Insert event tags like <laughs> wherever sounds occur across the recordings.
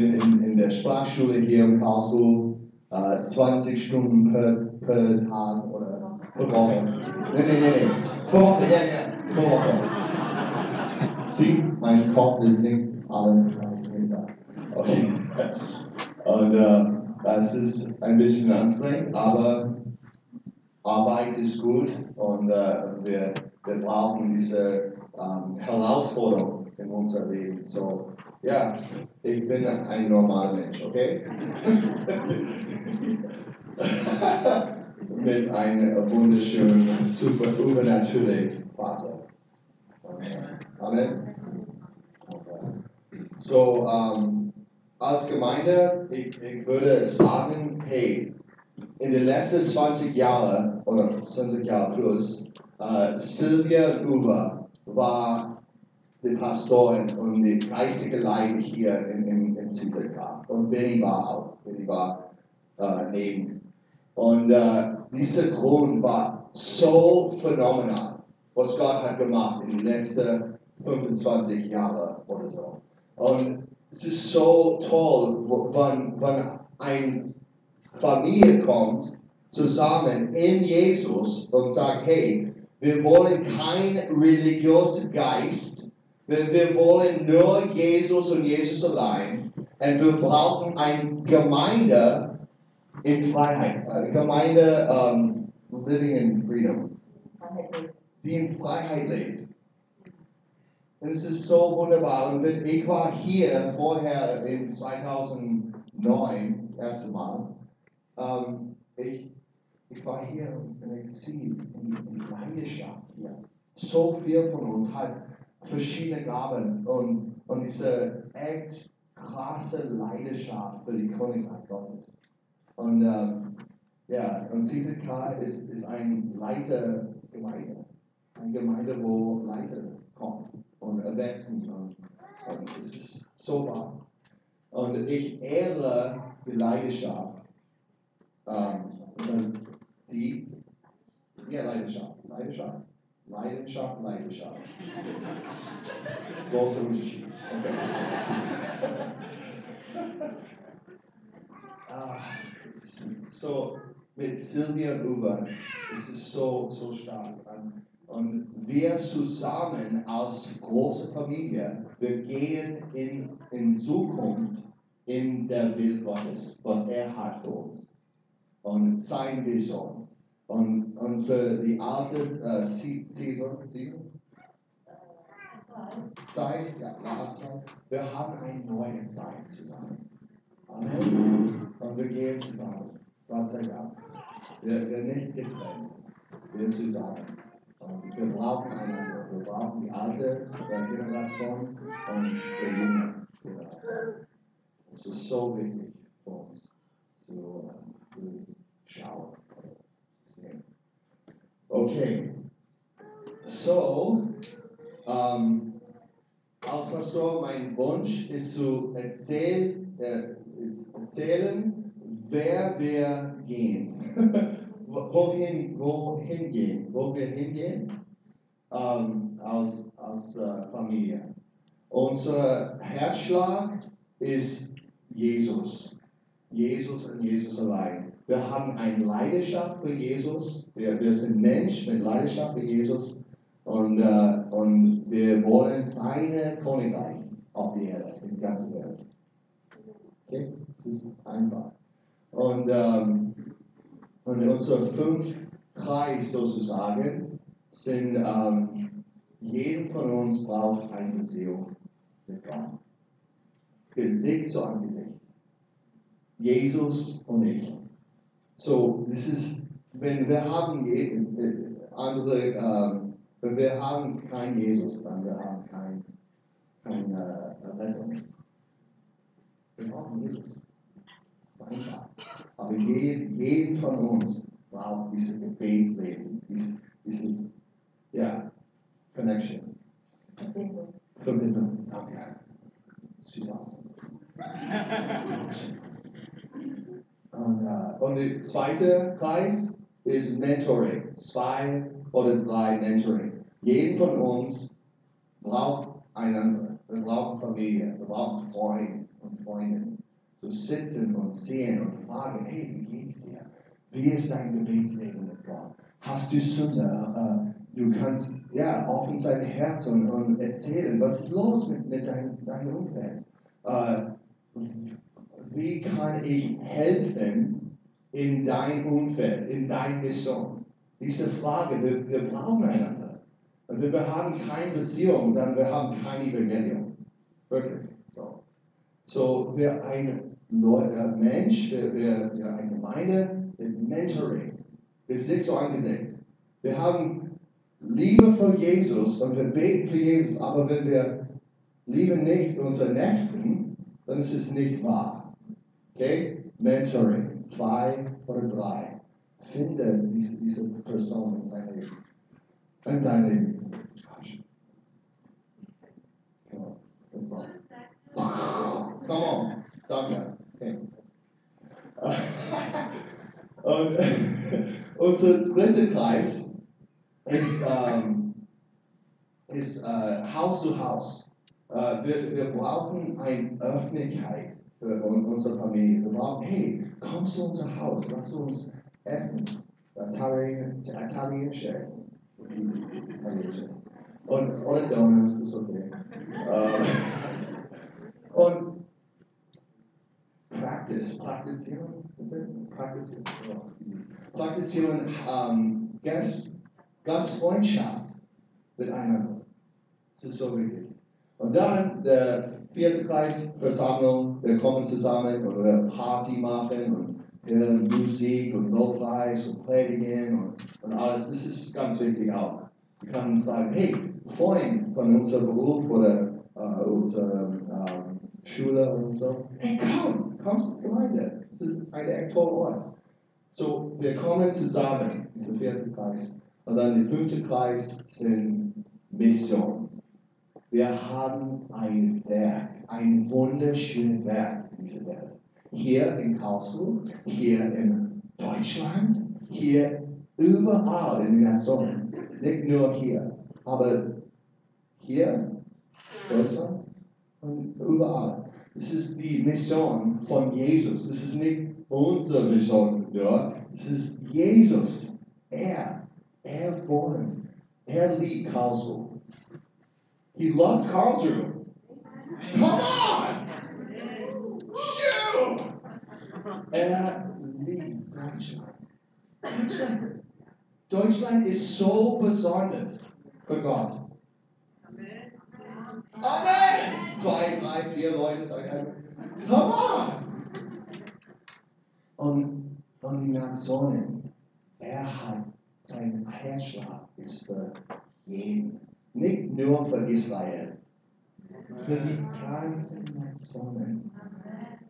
bin in, in der Sprachschule hier in Karlsruhe äh, 20 Stunden per, per Tag oder per Woche. Nee, nee, nee, nee. Per Woche, ja, ja, per Woche. Sie, mein Kopf ist nicht alle. Okay. Und äh, es ist ein bisschen anstrengend, aber Arbeit ist gut und äh, wir, wir brauchen diese ähm, Herausforderung in unser Leben. So, ja, ich bin ein normaler Mensch, okay? <laughs> Mit einem wunderschönen, super übernatürlichen Vater. Amen. So, ähm, als Gemeinde, ich, ich würde sagen, hey, in den letzten 20 Jahren oder 20 Jahre plus, äh, Sylvia Uber war die Pastorin und die geistige Leiter hier in, in, in CZK. Und Benny war auch, Benny war äh, neben. Und äh, dieser Grund war so phänomenal, was Gott hat gemacht in den letzten 25 Jahren oder so. Und es ist so toll, wenn, wenn eine Familie kommt zusammen in Jesus und sagt, hey, wir wollen kein religiöser Geist, wir, wir wollen nur Jesus und Jesus allein. Und wir brauchen eine Gemeinde in Freiheit, eine Gemeinde um, living in freedom, die in Freiheit lebt. Und es ist so wunderbar. Und ich war hier vorher in 2009, das erste Mal. Ähm, ich, ich war hier und ich sehe die, die Leidenschaft hier. So viel von uns hat verschiedene Gaben und, und diese echt krasse Leidenschaft für die Königreich Gottes. Und ähm, ja, und CCK ist, ist ein Leitergemeinde. Eine Gemeinde, wo Leiter kommen und erwachsen und, und es ist so wahr. Und ich ehre die Leidenschaft, ähm, die, ja, Leidenschaft, Leidenschaft, Leidenschaft, Leidenschaft. Großer Unterschied. <laughs> Ah, so, mit Sylvia und Uwe, es ist so, so stark. Und wir zusammen als große Familie, wir gehen in, in Zukunft in der Welt Gottes, was er hat für uns. Und sein Vision. Und, und für die alte äh, Saison, Zeit, ja, Nachzeit, wir haben eine neue Zeit zusammen. Amen. Und wir gehen zusammen. Gott sei Dank. Wir, wir nicht getrennt. Wir zusammen. Und wir brauchen einander. Wir brauchen die alte Generation und die junge Generation. Es ist so wichtig für uns zu, zu schauen. Okay. So, um, als Pastor, mein Wunsch ist zu erzähl, äh, erzählen, wer wir gehen. <laughs> wohin, wohin gehen, wo wir hingehen ähm, als, als äh, Familie. Unser Herzschlag ist Jesus. Jesus und Jesus allein. Wir haben eine Leidenschaft für Jesus. Wir, wir sind Menschen mit Leidenschaft für Jesus. Und, äh, und wir wollen seine Königreich auf die Erde, in der ganzen Welt. Okay? Das ist einfach. Und ähm, und unsere fünf Kreis sozusagen sind, ähm, jeder von uns braucht eine Beziehung mit Gott. Gesicht zu Angesicht. Jesus und ich. So, das ist, wenn wir haben andere, ähm, wenn wir haben keinen Jesus, dann wir haben kein, keine Rettung. Wir brauchen Jesus. Das ist einfach. Aber jeden, jeden von uns braucht dieses Gebetsleben, dieses, dieses ja, Connection. Verbindung. Verbindung, danke. She's awesome. <laughs> und, uh, und der zweite Kreis ist Mentoring. Zwei oder drei Mentoring. Jeden von uns braucht einander. Wir brauchen Familie, wir brauchen Freunde und Freundinnen. So sitzen und sehen und fragen, hey, wie geht's dir? Wie ist dein Gebetsleben mit Gott? Hast du Sünde? Äh, du kannst ja offen sein Herz und, und erzählen, was ist los mit, mit dein, deinem Umfeld? Äh, wie kann ich helfen in dein Umfeld, in deine Mission? Diese Frage, wir, wir brauchen einander. Und wenn wir haben keine Beziehung, dann wir haben kein Evangelium. Wirklich. So, so wir ein äh, Mensch, wir, wir, wir eine Gemeinde mit Mentoring. Wir sind nicht so angesehen. Wir haben Liebe für Jesus und wir beten für Jesus, aber wenn wir lieben nicht unseren Nächsten, dann ist es nicht wahr. Okay? Mentoring, zwei oder drei. Finde diese, diese Person in seinem Leben. In deinem Leben. On. Das war. <laughs> Come on. Danke. Okay. <laughs> Und <laughs> unser dritter Kreis ist, ähm, ist äh, Haus zu Haus. Äh, wir, wir brauchen eine Öffentlichkeit für unsere Familie. Wir brauchen, hey, komm zu unser Haus, lass uns essen. Italienische Essen. Italienische. Und, oder Donuts, ist okay. Äh, und Practice, praktizieren, praktizieren, praktizieren ähm, Gast, Gastfreundschaft miteinander. Das ist so wichtig. Und dann der vierte Kreis, Versammlung, wir kommen zusammen und wir Party machen und hören Musik und Lobpreis und predigen und, und alles. Das ist ganz wichtig auch. Wir können sagen, hey, Freund von unserem Beruf oder äh, unserer äh, Schule und so, hey, komm, komm zur Gemeinde. Das ist ein echt toller Ort. So, wir kommen zusammen, dieser vierte Kreis. Und dann der fünfte Kreis sind Mission. Wir haben ein Werk, ein wunderschönes Werk in dieser Welt. Hier in Karlsruhe, hier in Deutschland, hier überall in den Nationen. Nicht nur hier, aber hier, Deutschland und überall. Es ist die Mission von Jesus. Es ist nicht unsere Mission nur. Es ist Jesus. Er, er wollen. Er liebt Karlsruhe. He loves Karlsruhe. Come on! Shoot! Er liebt Deutschland. Deutschland. Deutschland ist so besonders für Gott. Amen! Zwei, drei, vier Leute sagen, come on! Und, und die Nationen, er hat sein Herzschlag ist für jeden. Nicht nur für Israel, für die ganzen Nationen.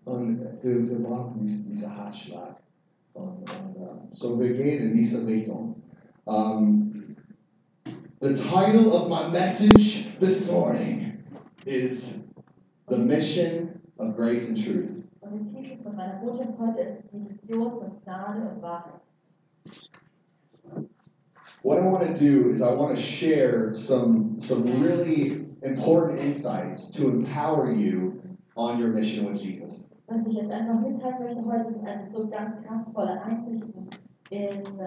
Und wir, wir brauchen diesen, diesen Herzschlag. Und, und so wir gehen in diese Richtung. Um, the title of my message this morning is The Mission of Grace and Truth. Und der Titel von meiner Botschaft heute ist Mission von Gnade und Wahrheit. What I want to do is I want to share some some really important insights to empower you on your mission with Jesus. Was ich jetzt einfach mitteilen möchte heute, sind einfach so ganz kraftvolle Einsichten, in,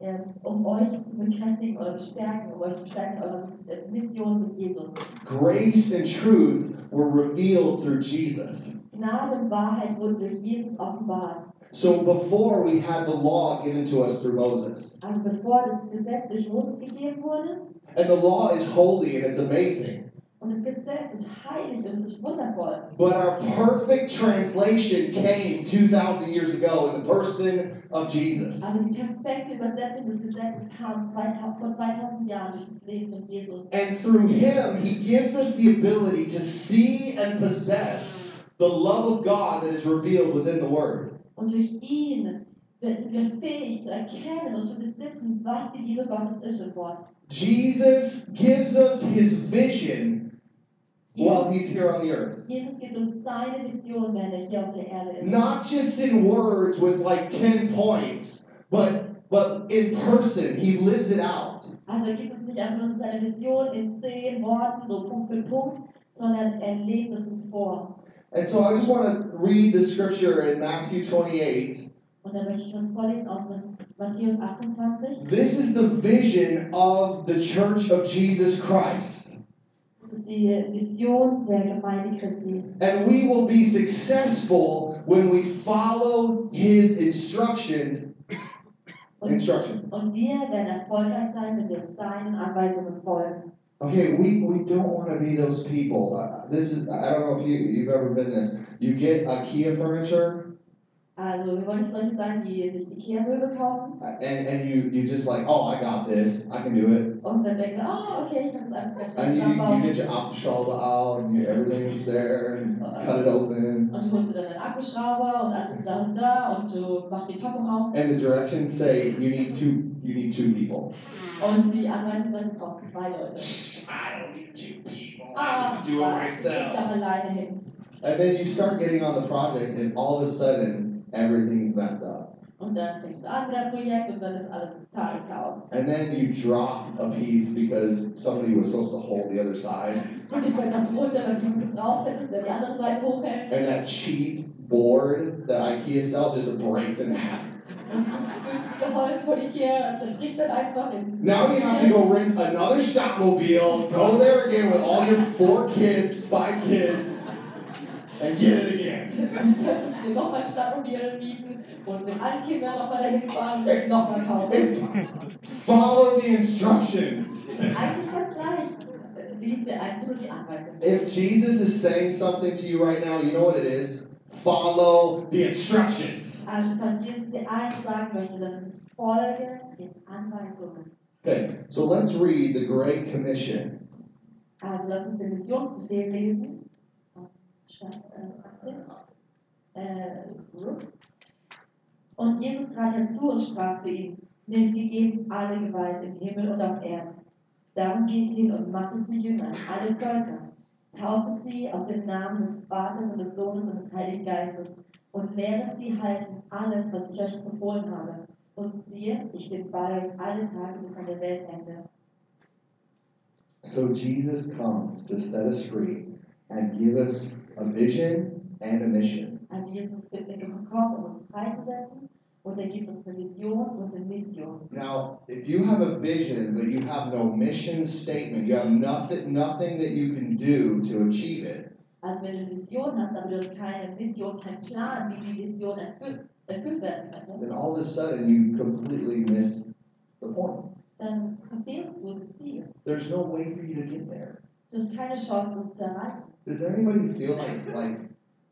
äh, um euch zu bekräftigen oder bestärken, um euch zu stärken in eurer Mission mit Jesus. Grace and truth were revealed through Jesus. Gnade und Wahrheit wurden durch Jesus offenbart. So before we had the law given to us through Moses. Also bevor das Gesetz durch Moses gegeben wurde, And the law is holy and it's amazing. und das Gesetz ist heilig und es ist wundervoll. But our perfect translation came 2,000 years ago in the person of Jesus. Aber die perfekte Übersetzung des Gesetzes kam 2000, vor 2000 Jahren durch das Leben von Jesus. And through him, he gives us the ability to see and possess the love of God that is revealed within the Word. Und durch ihn sind wir fähig zu erkennen und zu besitzen, was die Liebe Gottes ist im Wort. Jesus gives us his vision while he's here on the earth. Jesus gibt uns seine Vision, wenn er hier auf der Erde ist. Not just in words with like 10 points, but but in person, he lives it out. Also er gibt uns nicht einfach nur seine Vision in zehn Worten, so Punkt für Punkt, sondern er lebt es uns vor. And so I just want to read the scripture in Matthew 28. Und da möchte ich vorlesen aus Matthäus 28. This is the vision of the church of Jesus Christ. Das ist die Vision der Gemeinde Christi. And we will be successful when we follow his instructions. Und, Instruction. und wir werden erfolgreich sein, wenn wir seinen Anweisungen folgen. Okay, we, we don't want to be those people. Uh, this is I don't know if you you've ever been this. You get IKEA furniture Also wir wollen nicht solche sein, die sich Ikea-Möbel kaufen uh, and, and you you just like, oh I got this, I can do it. und dann denken, oh okay, ich kann das einfach ganz schnell And you, you get your Akkuschrauber out and you, everything's there and cut it open. Und du holst dir dann einen Akkuschrauber und alles ist da, ist da und du machst die Packung auf And the directions say you need two you need two people. und die Anweisungen sagen, du brauchst zwei Leute. I don't need two people. Ah, I can do it was, ich myself. auch alleine hin. And then you start getting on the project, and all of a sudden, everything's messed up. Und dann fängst du an mit Projekt und dann ist alles totales Chaos. And then you drop a piece because somebody was supposed to hold the other side. Und die können das runter, weil du gebraucht hättest, der die andere Seite hochhält. And that cheap board that IKEA sells just breaks in half. <laughs> Und dieses günstige Holz von Ikea zerbricht dann er einfach in. Now you have to go rent another Stadtmobil, go there again with all your four kids, five kids, and get it again. <laughs> Und dann musst du dir nochmal ein Stadtmobil mieten und mit allen Kindern nochmal dahin fahren und das nochmal kaufen. It's follow the instructions. Eigentlich ganz leicht. Lies dir einfach nur die Anweisung. If Jesus is saying something to you right now, you know what it is. Follow the instructions. Also, falls Jesus dir eins sagen möchte, dann ist es Folge den Anweisungen. Okay, so let's read the Great Commission. Also, lass uns den Missionsbefehl lesen. Und Jesus trat herzu und sprach zu ihm: Mir ist gegeben alle Gewalt im Himmel und auf Erden. Darum geht hin und macht zu Jüngern alle Völker. Taufet sie auf den Namen des Vaters und des Sohnes und des Heiligen Geistes und lehret sie halten alles, was ich euch befohlen habe. Und siehe, ich bin bei euch alle Tage bis an der Weltende. So Jesus comes to set us free and give us a vision and a mission. Also Jesus gekommen, um uns freizusetzen und gibt eine Vision und eine Mission. Now, if you have a vision but you have no mission statement, you have nothing nothing that you can do to achieve it, Also wenn du eine Vision hast, aber du hast keine keinen Plan, wie die Vision erfüllt, erfüllt werden könnte, then all of a sudden you completely miss the point. dann verfehlst du das Ziel. There's no way for you to get there. Du hast keine Chance, das zu erreichen. Does anybody feel like like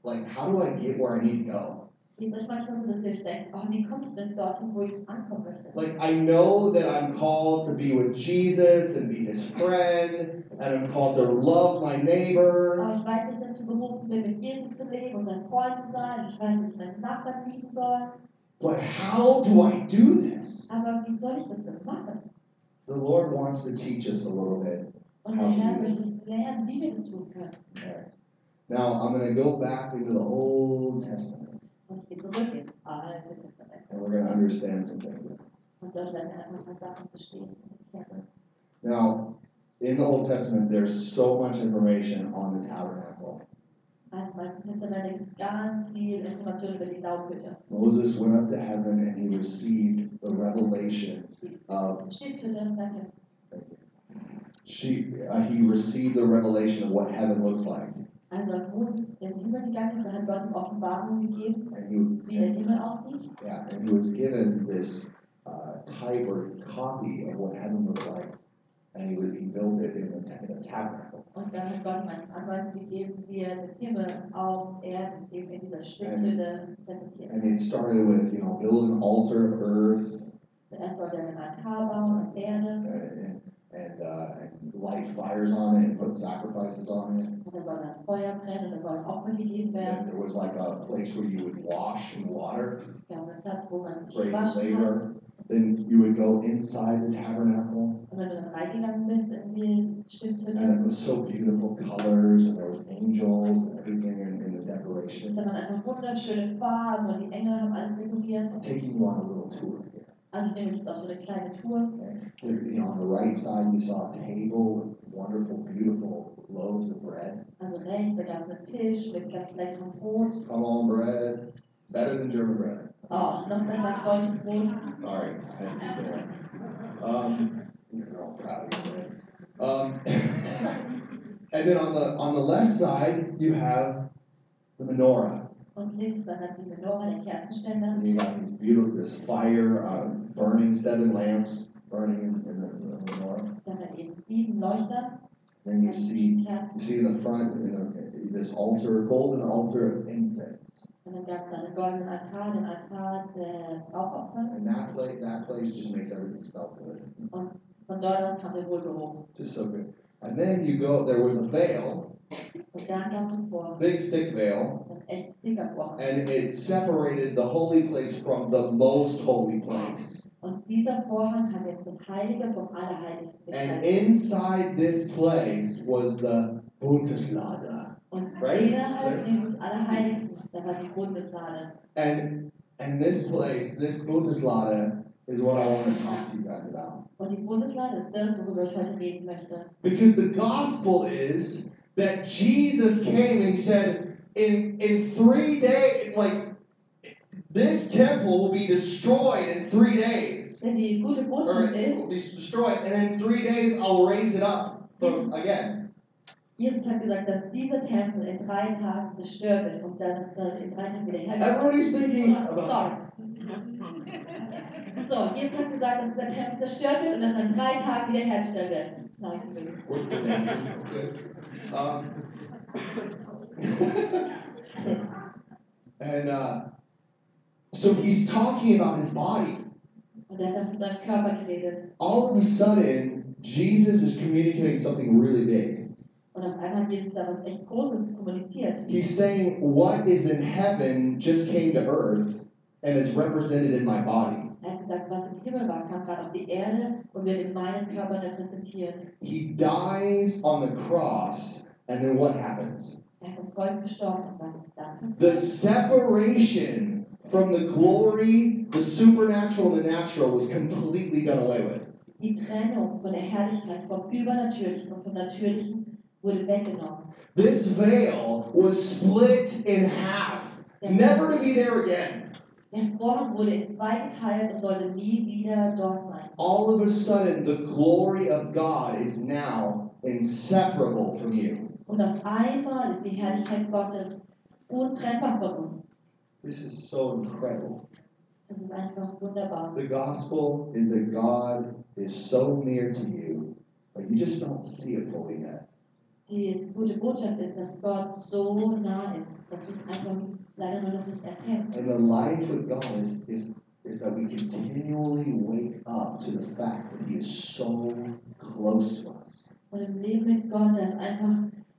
like how do I get where I need to go? Geht es euch manchmal so, dass ihr euch denkt, wie komme ich denn dorthin, wo ich ankommen möchte? Like I know that I'm called to be with Jesus and be his friend, and I'm called to love my neighbor. Aber ich weiß, dass ich dazu berufen bin, mit Jesus zu leben und sein Freund zu sein. Ich weiß, dass ich meinen Nachbarn lieben soll. But how do I do this? Aber wie soll ich das denn machen? The Lord wants to teach us a little bit. Und der Herr möchte uns lernen, wie wir das tun können. Okay. Now I'm going to go back into the Old Testament, Und ich gehe zurück ins Alte Testament. and we're going to understand some things. Und dort werden wir einfach ein paar Sachen verstehen. und. Now, in the Old Testament, there's so much information on the tabernacle. Also im Alten Testament gibt es ganz viel Information über die Laubhütte. Moses went up to heaven and he received the revelation of Stiftshütte, danke. she. Uh, he received the revelation of what heaven looks like, Also als Moses in den Himmel gegangen ist, hat Gott Offenbarung gegeben, and he wie der Himmel aussieht. yeah, and he was given this uh, type or copy of what heaven looked like, and he was, he built it in the, in the tabernacle. Und dann hat Gott eine Anweisung gegeben, wie er den Himmel auf Erden eben in dieser präsentiert. And it started with you know build an altar of earth Zuerst sollte er einen Altar bauen aus Erde, and and, uh, and light fires on it and put sacrifices on it. und da soll ein Feuer brennen, und sollen Opfer gegeben And there was like a place where you would wash in water, Es gab einen Platz, wo man sich praise waschen hat. laver. Then you would go inside the tabernacle, Und wenn du dann reingegangen bist in die Stiftshütte, and it was so beautiful colors, and there was angels and everything in, in the decoration. da waren einfach wunderschöne Farben und die Engel haben alles dekoriert. I'm taking you on a little tour. Also ich nehme dich jetzt auf so eine kleine Tour. You know, on the right side, you saw a table with wonderful, beautiful loaves of bread. Also rechts, da gab es einen Tisch mit ganz leckerem Brot. Come on, bread. Better than German bread. Oh, noch besser als deutsches Brot. Sorry, I didn't mean. Um, you're all proud of your bread. Um, <laughs> and then on the on the left side, you have the menorah. Und links dann hat die Menorah, der Kerzenständer. And you got these beautiful, this fire, uh, burning seven lamps burning in, in the, the menorah. Dann hat eben sieben Leuchter. Then you see you see in the front you know, this altar, golden altar of incense. Und dann gab es da einen goldenen Altar, den Altar des Rauchopfers. And that place, that place just makes everything smell good. Und von dort aus kam der Wohlgeruch. Just so good. And then you go, there was a veil, Und dann gab es einen Vorhang. big thick veil, Ein echt dicker Vorhang. and it separated the holy place from the most holy place. Und dieser Vorhang hat jetzt das Heilige vom Allerheiligsten And getrennt. inside this place was the Bundeslade. Und Right? innerhalb dieses Allerheiligsten, da war die Bundeslade. And and this place, this Bundeslade, is what I want to talk to you guys about. Und die Bundeslade ist das, worüber ich heute reden möchte. Because the gospel is that Jesus came and he said, in in three days, like this temple will be destroyed in three days. Denn die gute Or Botschaft it ist, will be destroyed, and in three days I'll raise it up from, again. Jesus hat gesagt, dass dieser Tempel in drei Tagen zerstört wird und dann ist er in drei Tagen wieder hergestellt. Everybody's thinking about Sorry. So, Jesus hat gesagt, dass der Tempel zerstört wird und dass er in drei Tagen wieder hergestellt wird. Nein, um, <laughs> and uh, so he's talking about his body. Und er hat von seinem Körper geredet. All of a sudden, Jesus is communicating something really big. Und auf einmal hat Jesus da was echt Großes kommuniziert. He's saying, What is in heaven just came to earth and is represented in my body. Er hat gesagt, was im Himmel war, kam gerade auf die Erde und wird in meinem Körper repräsentiert. He dies on the cross, and then what happens? Er ist am Kreuz gestorben und was ist dann The separation from the glory, the supernatural, and the natural was completely done away with. Die Trennung von der Herrlichkeit vom Übernatürlichen und vom Natürlichen wurde weggenommen. This veil was split in half, never to be there again. Der wurde in zwei geteilt und sollte nie wieder dort sein. All of a sudden, the glory of God is now inseparable from you. Und auf einmal ist die Herrlichkeit Gottes untrennbar von uns. This is so incredible. Das ist einfach wunderbar. The gospel is that God is so near to you, but you just don't see it fully yet. Die gute Botschaft ist, dass Gott so nah ist, dass du es einfach leider nur noch nicht erkennst. And the life with God is, is, is that we continually wake up to the fact that He is so close to us. Und im Leben mit Gott, da ist einfach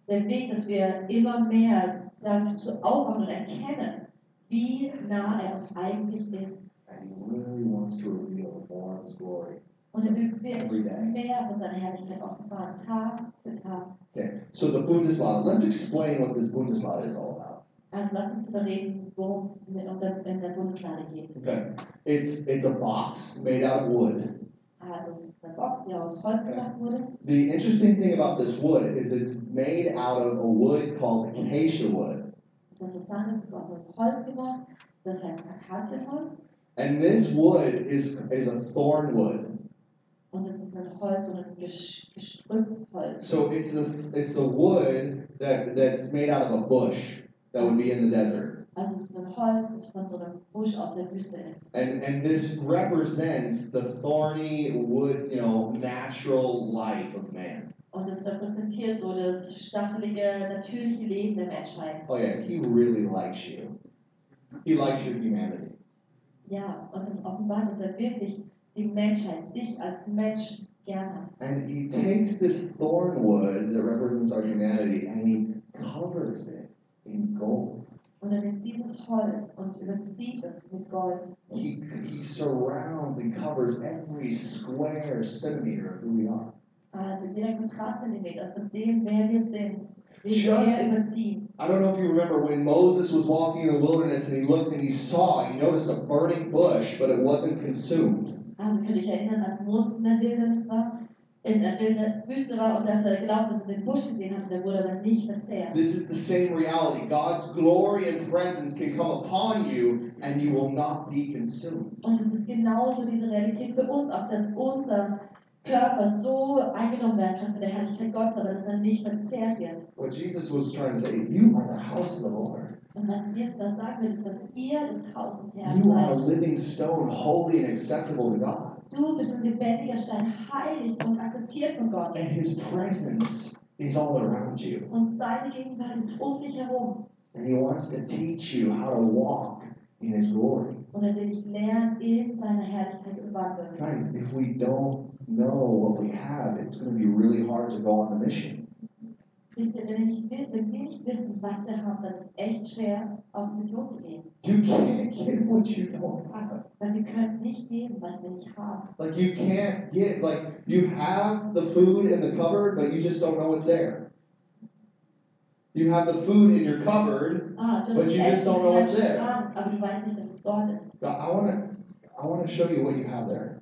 der Weg, dass wir immer mehr dazu aufwachen und erkennen, wie nah er uns eigentlich ist. And He really wants to reveal more of His glory. Und will Every wirklich day. mehr von seiner Herrlichkeit offenbaren, Tag für Tag. Okay, so the Bundeslade. Let's explain what this Bundeslade is all about. Also lass uns darüber reden, worum es unter- in der Bundeslade geht. Okay, it's it's a box made out of wood. Also es ist eine Box, die aus Holz gemacht wurde. The interesting thing about this wood is it's made out of a wood called acacia wood. Das Interessante ist, es ist aus einem Holz gemacht, das heißt Akazienholz. And this wood is is a thorn wood. Und es ist ein Holz und ein Gestrüppholz. So it's a, it's the wood that that's made out of a bush that would be in the desert. Also es ist ein Holz, das von so einem Busch aus der Wüste ist. And and this represents the thorny wood, you know, natural life of man. Und es repräsentiert so das stachelige, natürliche Leben der Menschheit. Oh yeah, he really likes you. He likes your humanity. Ja, und es offenbart, dass er wirklich die Menschheit, dich als Mensch gern hat. And he takes this thorn wood that represents our humanity and he covers it in gold. Und er nimmt dieses Holz und überzieht es mit Gold. He, he surrounds and covers every square centimeter of who we are. Also jeder Quadratzentimeter von dem, wer wir sind, Just-. I don't know if you remember when Moses was walking in the wilderness and he looked and he saw, he noticed a burning bush, but it wasn't consumed. Also könnt ihr euch erinnern, als Moses in der Wildnis war, in der Wüste war und dass er gelaufen ist und den Busch gesehen hat, der wurde aber nicht verzehrt. This is the same reality. God's glory and presence can come upon you and you will not be consumed. Und es ist genauso diese Realität für uns, auch dass unser Körper so eingenommen werden kann von der Herrlichkeit Gottes, aber dass er nicht verzehrt wird. What Jesus was trying to say, you are the house of the Lord. Und was Jesus da sagen ist, dass ihr das Haus des Herrn You are a seid. living stone, holy and acceptable to God. Du bist ein lebendiger Stein, heilig und akzeptiert von Gott. And his presence is all around you. Und seine Gegenwart ist um dich herum. And he wants to teach you how to walk in his glory. Und er will dich lernen, in seiner Herrlichkeit zu wandeln. Guys, if we don't know what we have, it's going to be really hard to go on the mission. Wisst ihr, wenn nicht, wenn wir nicht wissen, was wir haben, dann ist es echt schwer, auf Mission zu gehen. You can't get what you don't have. Weil wir können nicht geben, was wir nicht haben. Like you can't get like you have the food in the cupboard, but you just don't know it's there. You have the food in your cupboard. Ah, But you just don't know what's there. Schrank, aber du weißt nicht, dass es dort ist. I want to I want to show you what you have there.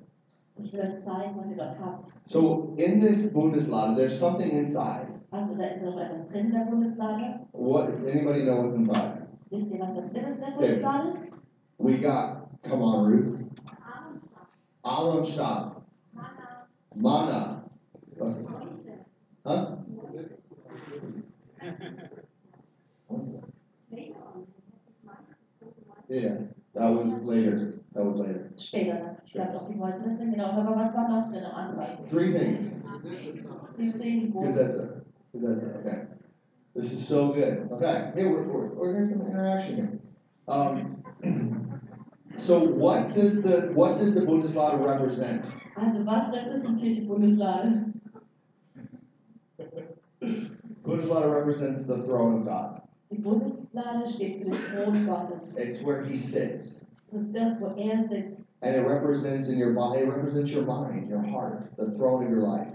Ich will euch zeigen, was ihr dort habt. So in this Bundeslade, there's something inside. Also da ist noch etwas drin in der Bundeslade. What anybody know what's inside? Wisst ihr, was da drin ist in der Okay. Bundeslade? We got come on, Ruth. Aaronstab, Manna. Was? Huh? Yeah, that was later. That was later. Später, ich glaube, auch die Mäuse genau. Aber was war noch drin? Three things. Die zehn Because It. It. Okay. This is so good. Okay. Hey, we're, we're, we're here's some interaction here. Um, <clears throat> so what does the what does the Bundeslade represent? Also was repräsentiert die Bundeslade? <laughs> Bundeslade represents the throne of God. Die Bundeslade steht für den Thron Gottes. It's where He sits, Das ist das, wo er sitzt. and it represents in your body. It represents your mind, your heart, the throne of your life.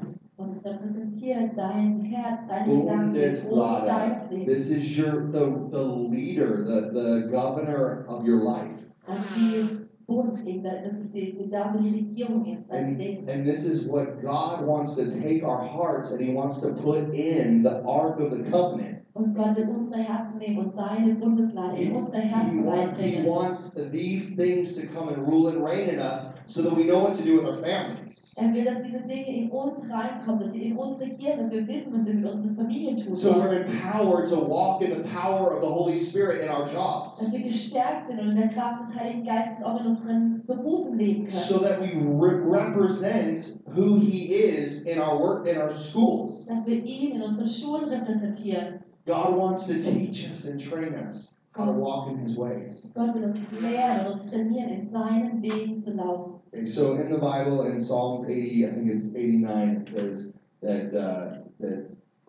Und repräsentiert dein Herz, deine Gedanken, den Thron deines Bundeslade. This is your the the leader, the the governor of your life. Also die Bund, eben, das ist die, die da, wo die Regierung ist, deines And, and this is what God wants to take our hearts and He wants to put in the Ark of the Covenant. Und Gott will unsere Herzen nehmen und seine Bundeslade He, in unsere he, Herzen want- he wants these things to come and rule and reign in us so that we know what to do with our families. Er will, dass diese Dinge in uns reinkommen, dass sie in uns regieren, dass wir wissen, was wir mit unseren Familien tun So we're empowered to walk in the power of the Holy Spirit in our Dass jobs. wir gestärkt sind und in der Kraft des Heiligen Geistes auch in unseren Berufen leben So that we re- represent who He is in our work, in our schools. Dass wir ihn in unseren Schulen repräsentieren. God wants to teach us and train us how to walk in His ways. Gott will uns lehren uns trainieren, in seinen Wegen zu laufen. Okay, so in the Bible, in Psalms 80, I think it's 89, it says that uh, that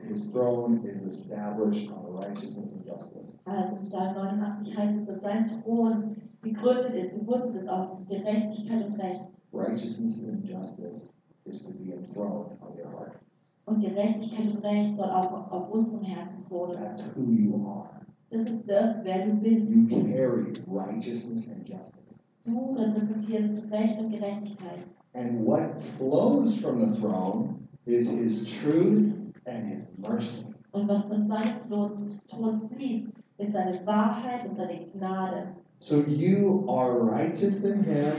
His throne is established on righteousness and justice. Also im Psalm 89 heißt es, dass sein Thron gegründet ist, gewurzelt ist auf Gerechtigkeit und Recht. Righteousness and justice is to be enthroned Gerechtigkeit und Recht soll auch auf unserem Herzen thronen. That's who you are. Das ist das, wer du bist. You carry righteousness and justice. Du repräsentierst Recht und Gerechtigkeit. And what flows from the throne is His truth and His mercy. Und was von seinem Thron Thron fließt, ist seine Wahrheit und seine Gnade. So you are righteous in Him,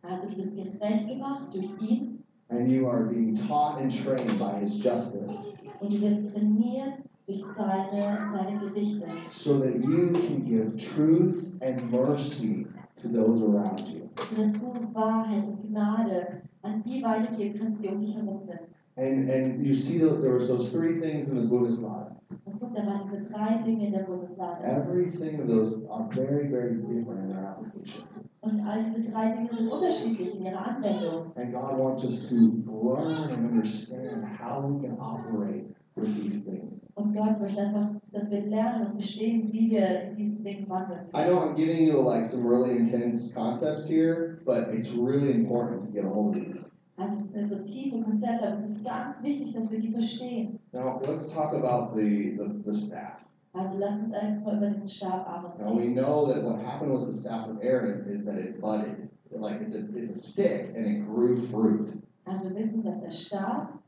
Also du bist gerecht gemacht durch ihn and you are being taught and trained by His justice. und du wirst trainiert durch seine, seine Gerichte, so that you can give truth and mercy to those around you. sodass du Wahrheit und Gnade an die weitergeben kannst, die um dich herum sind. And and you see that there was those three things in the Bundeslade. Und guck, da waren diese drei Dinge in der Bundeslade. Everything of those are very, very different in their application. Und all diese drei Dinge sind unterschiedlich in ihrer Anwendung. And God wants us to learn and understand how we can operate with these things. Und Gott möchte einfach, dass wir lernen und verstehen, wie wir in diesen Dingen wandeln. I know I'm giving you like some really intense concepts here, but it's really important to get a hold of these. Also es sind so tiefe Konzepte, aber es ist ganz wichtig, dass wir die verstehen. Now let's talk about the, the, the staff. Also lasst uns erstmal über den Aarons Now we reden. know that what happened with the staff of Aaron is that it budded. Like it's a, it's a stick and it grew fruit. Also wir wissen, dass der Stab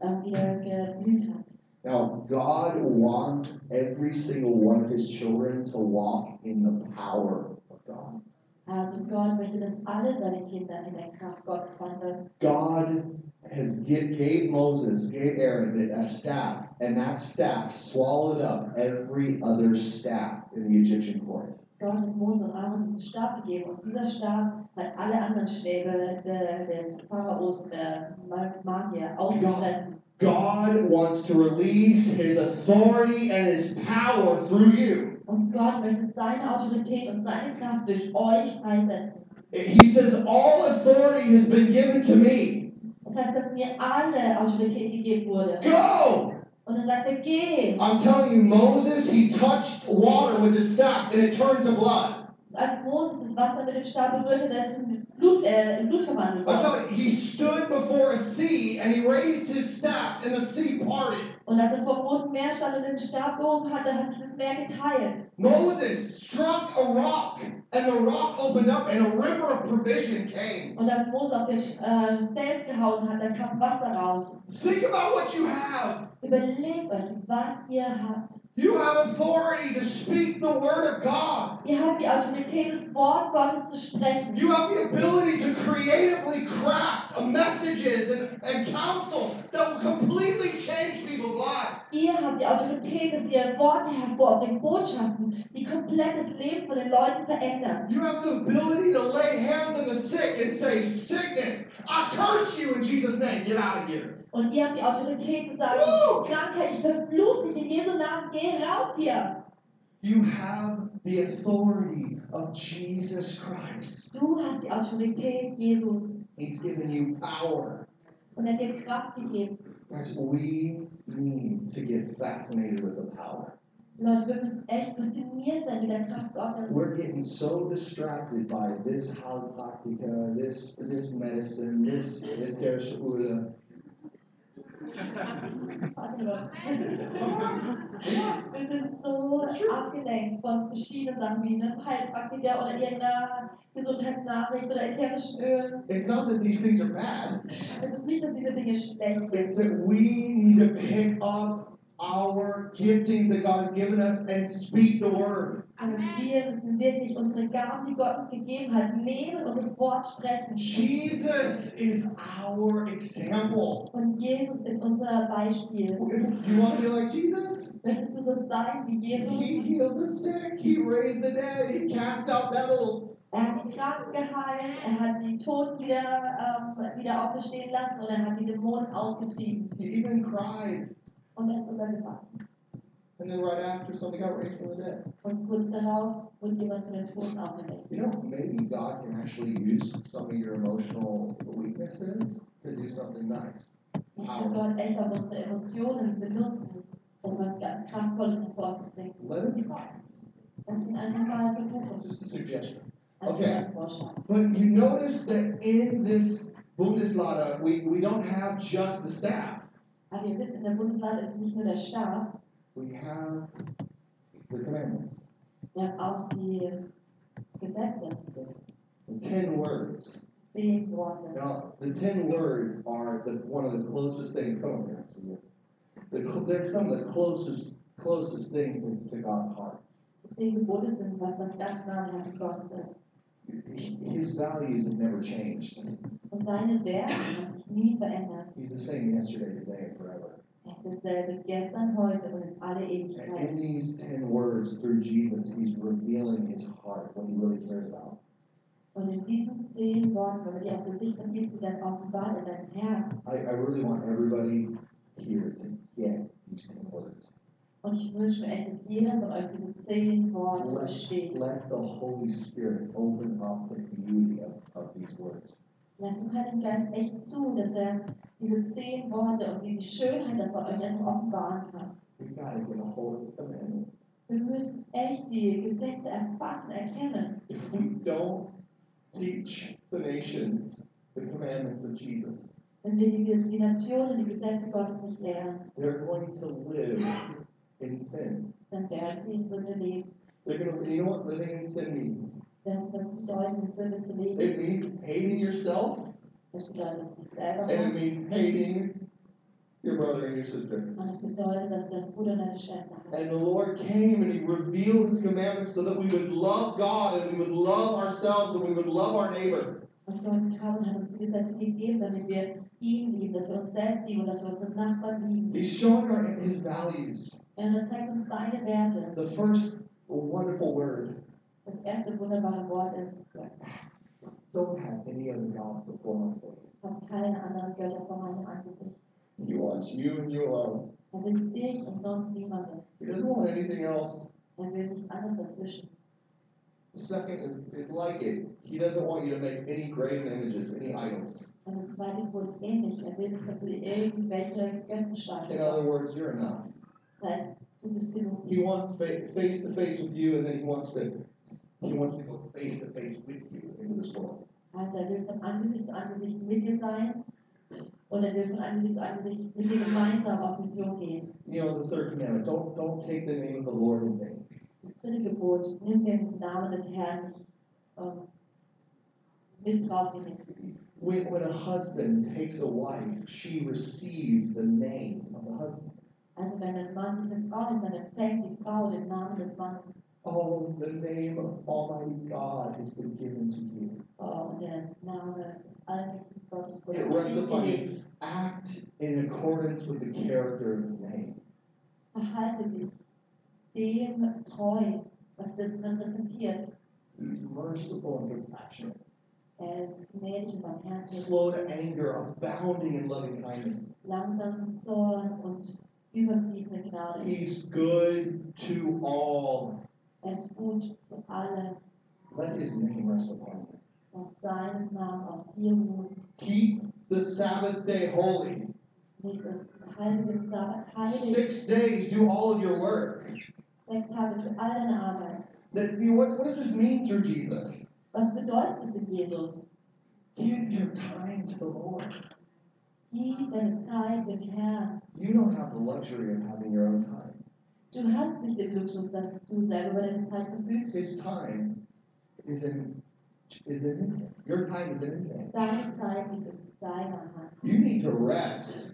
äh, wieder geblüht hat. Now, God wants every single one of his children to walk in the power of God. Also Gott möchte, dass alle seine Kinder in der Kraft Gottes wandeln. God has gave Moses, gave Aaron a staff, and that staff swallowed up every other staff in the Egyptian court. Gott hat Mose und Aaron diesen Stab gegeben und dieser Stab hat alle anderen Stäbe des Pharaos und der Magier aufgefressen. God wants to release his authority and his power through you. Und Gott möchte seine Autorität und seine Kraft durch euch freisetzen. He says, All authority has been given to me. Das heißt, dass mir alle Autorität gegeben wurde. Go! Und dann sagt er, geh. I'm telling you, Moses, he touched water with his staff and it turned to blood. Als Moses das Wasser mit dem Stab berührte, da ist in Blut, äh, Blut verwandelt I'm telling you, he stood before a sea and he raised his staff and the sea parted. Und als er vor dem Meer stand und den Stab gehoben hatte, hat sich das Meer geteilt. Moses struck a rock and the rock opened up and a river of provision came. Und als Mose auf den äh, Fels gehauen hat, da kam Wasser raus. Think about what you have. Überlegt euch, was ihr habt. You have authority to speak the word of God. Ihr habt die Autorität, das Wort Gottes zu sprechen. You have the ability to creatively craft messages and, and counsel that will completely change people's. Ihr habt die Autorität, dass ihr Worte hervorbringt, Botschaften, die komplett das Leben von den Leuten verändern. You have the ability to lay hands on the sick and say, Sickness, I curse you in Jesus' name. Get out of here. Und ihr habt die Autorität zu sagen, Woo! Krankheit, ich verfluche dich in Jesu Namen, geh raus hier. You have the authority of Jesus Christ. Du hast die Autorität Jesus He's given you power. und er hat dir Kraft gegeben. Guys, we need to get fascinated with the power. Leute, wir müssen echt fasziniert sein mit der Kraft Gottes. We're getting so distracted by this Heilpraktiker, this this medicine, this Itershula. Wir sind so abgelenkt von verschiedenen Sachen wie einem Heilpraktiker oder irgendeiner Gesundheitsnachricht oder ätherischen Ölen. It's not that these things are bad. Es ist nicht, dass diese Dinge schlecht It's sind. that we need to pick up our giftings that God has given us and speak the word. Aber wir müssen wirklich unsere Gaben, die Gott uns gegeben hat, nehmen und das Wort sprechen. Jesus is our example. Und Jesus ist unser Beispiel. You want to be like Jesus? Möchtest du so sein wie Jesus? He healed the sick. He raised the dead. He cast out devils. Er hat die Kranken geheilt, er hat die Toten wieder, ähm, wieder auferstehen lassen und er hat die Dämonen ausgetrieben. He even cried. Und er hat sogar geweint. And then right after, somebody got raised from the dead. Und kurz darauf wurde jemand von den Toten auferweckt. You know, maybe God can actually use some of your emotional weaknesses to do something nice. Ich kann Gott echt auch unsere Emotionen benutzen, um was ganz Kraftvolles hervorzubringen. Let him try. Lass ihn einfach mal versuchen. Just a suggestion. Okay. But you notice that in this Bundeslade, we, we don't have just the staff. Aber ihr wisst, in der ist nicht nur der Stab, We have the commandments. wir haben auch die Gesetze, The ten words. zehn Worte. Now, the ten words are the, one of the closest things. Come on, here. The, they're some of the closest closest things to, God's heart. Die zehn Gebote sind was, was ganz nah Herzen Gottes values have never changed. Und seine Werte haben sich nie verändert. He's the same yesterday, today, and forever. Er ist dasselbe gestern, heute und in alle And in these ten words, through Jesus, He's revealing His heart, what He really cares about. Und in diesen zehn Worten, wenn man die aus der Sicht von Jesus dann offenbart, er sein Herz. I, I really want everybody here to get these ten words. Und ich wünsche mir echt, dass jeder von euch diese zehn Worte versteht. let the Holy Spirit open up the beauty of, of these words. Lasst dem Heiligen Geist echt zu, dass er diese zehn Worte und die, die Schönheit davon euch einfach offenbaren kann. We've got to get a hold of the commandments. Wir müssen echt die Gesetze erfassen, erkennen. If we don't teach the nations the commandments of Jesus, Wenn wir die, die Nationen die Gesetze Gottes nicht lehren, they're going to live in sin. dann werden sie in Sünde leben. They're going to, you know what living in sin means? Das, was bedeutet, in Sünde zu leben, It means hating yourself, Das bedeutet, dass du dich selber And it means hating your brother and your sister. Und es bedeutet, dass du deinen Bruder und deine Schwester hast. And the Lord came and He revealed His commandments so that we would love God and we would love ourselves and we would love our neighbor. Und Gott kam und hat uns die Gesetze gegeben, damit wir ihn lieben, dass wir uns selbst lieben und dass wir Nachbarn lieben. He's showing our, His values. Und er zeigt uns seine Werte. The first wonderful word Das erste wunderbare Wort ist, don't have any other gods before my face. hab keine anderen Götter vor meinem Angesicht. He wants you and you alone. Er will dich und sonst niemanden. He doesn't want anything else. Er will nichts anderes dazwischen. The second is, is like it. He doesn't want you to make any graven images, any idols. Und das zweite Gebot ist ähnlich. Er will nicht, dass du irgendwelche Götzenstatuen In other words, you're enough. Das heißt, du bist genug. He wants fa- face to face with you, and then he wants to he wants to go face to face with you into this world. Also er will von Angesicht zu Angesicht mit dir sein und er will von Angesicht zu Angesicht mit dir gemeinsam auf Mission gehen. You know, the third commandment: don't don't take the name of the Lord in vain. Das dritte Gebot, nimm den Namen des Herrn ähm, missbrauch ihn nicht. When, when a husband takes a wife, she receives the name of the husband. Also wenn ein Mann sich eine Frau nimmt, dann empfängt die Namen des Mannes. Oh, the name of Almighty God has been given to you. Oh, der Name des allmächtigen Gottes wurde It rests upon you. Act in accordance with the character of His name. Verhalte dich dem treu, was das repräsentiert. He's merciful and compassionate, Er ist gnädig und barmherzig, slow to anger, abounding in loving kindness. langsam zum Zorn und. He's good to all. Ist gut zu allen, Let His name rest upon you. was seinen Namen auf dir ruht. Keep the Sabbath day holy. Nächstes, halte den Sabbat heilig. Six days, do all of your work. Sechs Tage für all deine Arbeit. That, you know, what, what does this mean through Jesus? Was bedeutet es in Jesus? Give your time to the Lord. Gib deine Zeit dem Herrn. You don't have the luxury of having your own time. Du hast nicht den Luxus, dass du selber deine Zeit verfügst. His time is in is in his hand. Your time is in his hand. Deine Zeit ist in seiner Hand. You need to rest.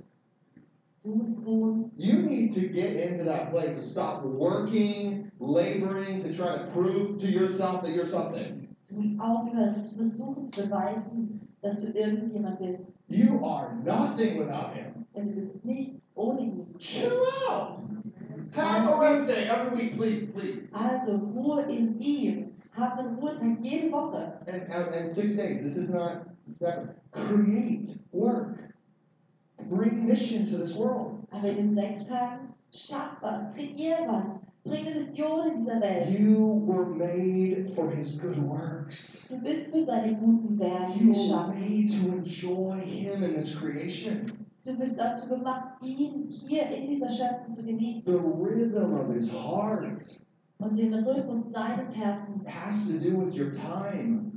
Du musst ruhen. You need to get into that place of stop working, laboring to try to prove to yourself that you're something. Du musst aufhören, zu versuchen zu beweisen, dass du irgendjemand bist. You are nothing without him. Denn du bist nichts ohne ihn. Chill out. Have a rest day every week, please, please. Also Ruhe in ihm. Hab einen Ruhetag jede Woche. And, and, and six days. This is not seven. Create work. Bring mission to this world. Aber in sechs Tagen schaff was, kreier was, bring eine Mission in dieser Welt. You were made for his good works. Du bist für seine guten Werke You were made to enjoy him in this creation. Du bist dazu gemacht, ihn hier in dieser Schöpfung zu genießen. The rhythm of his heart Und den Rhythmus seines Herzens, has to do with your time.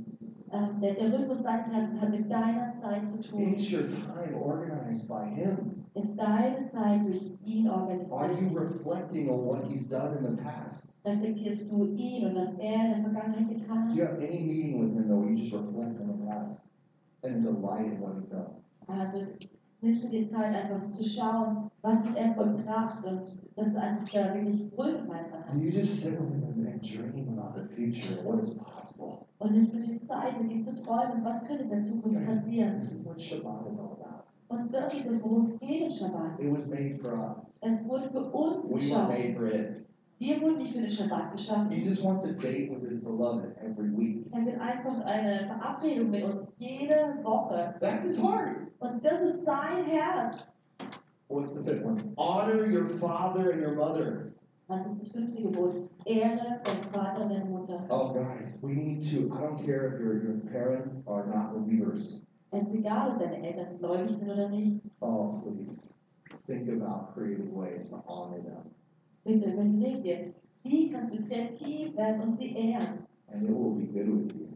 Ähm, der, der Rhythmus seines Herzens hat mit deiner Zeit zu tun. Is your time organized by him? Ist deine Zeit durch ihn Are you organisiert? reflecting on what he's done in the past? Reflektierst du ihn und was er in der Vergangenheit getan Do hat? you have any meeting with him, though, you just reflect on the past and delight in what he's done? Also nimmst du dir Zeit, einfach zu schauen, was hat er vollbracht und dass du einfach da wirklich Wohlgefallen And hast. you just sit with him and dream about the future and what is possible. Und nimmst du dir Zeit, mit ihm zu träumen, was könnte in der Zukunft passieren. This is what Shabbat is all. Und das ist es, worum es geht im Schabbat. It was made for us. Es wurde für uns We were geschaffen. made for it. Wir wurden nicht für den Schabbat geschaffen. He just wants a date with his beloved every week. Er will einfach eine Verabredung mit uns jede Woche. That's his heart. Und das ist sein Herz. What's the fifth one? Honor your father and your mother. Was ist das fünfte Gebot? Ehre deinen Vater und deine Mutter. Oh, guys, we need to. I don't care if your, your parents are not believers. Es ist egal, ob deine Eltern gläubig sind oder nicht. Oh, please. Think about creative ways to honor them. Bitte überleg dir, wie kannst du kreativ werden und sie ehren? And it will be good with you.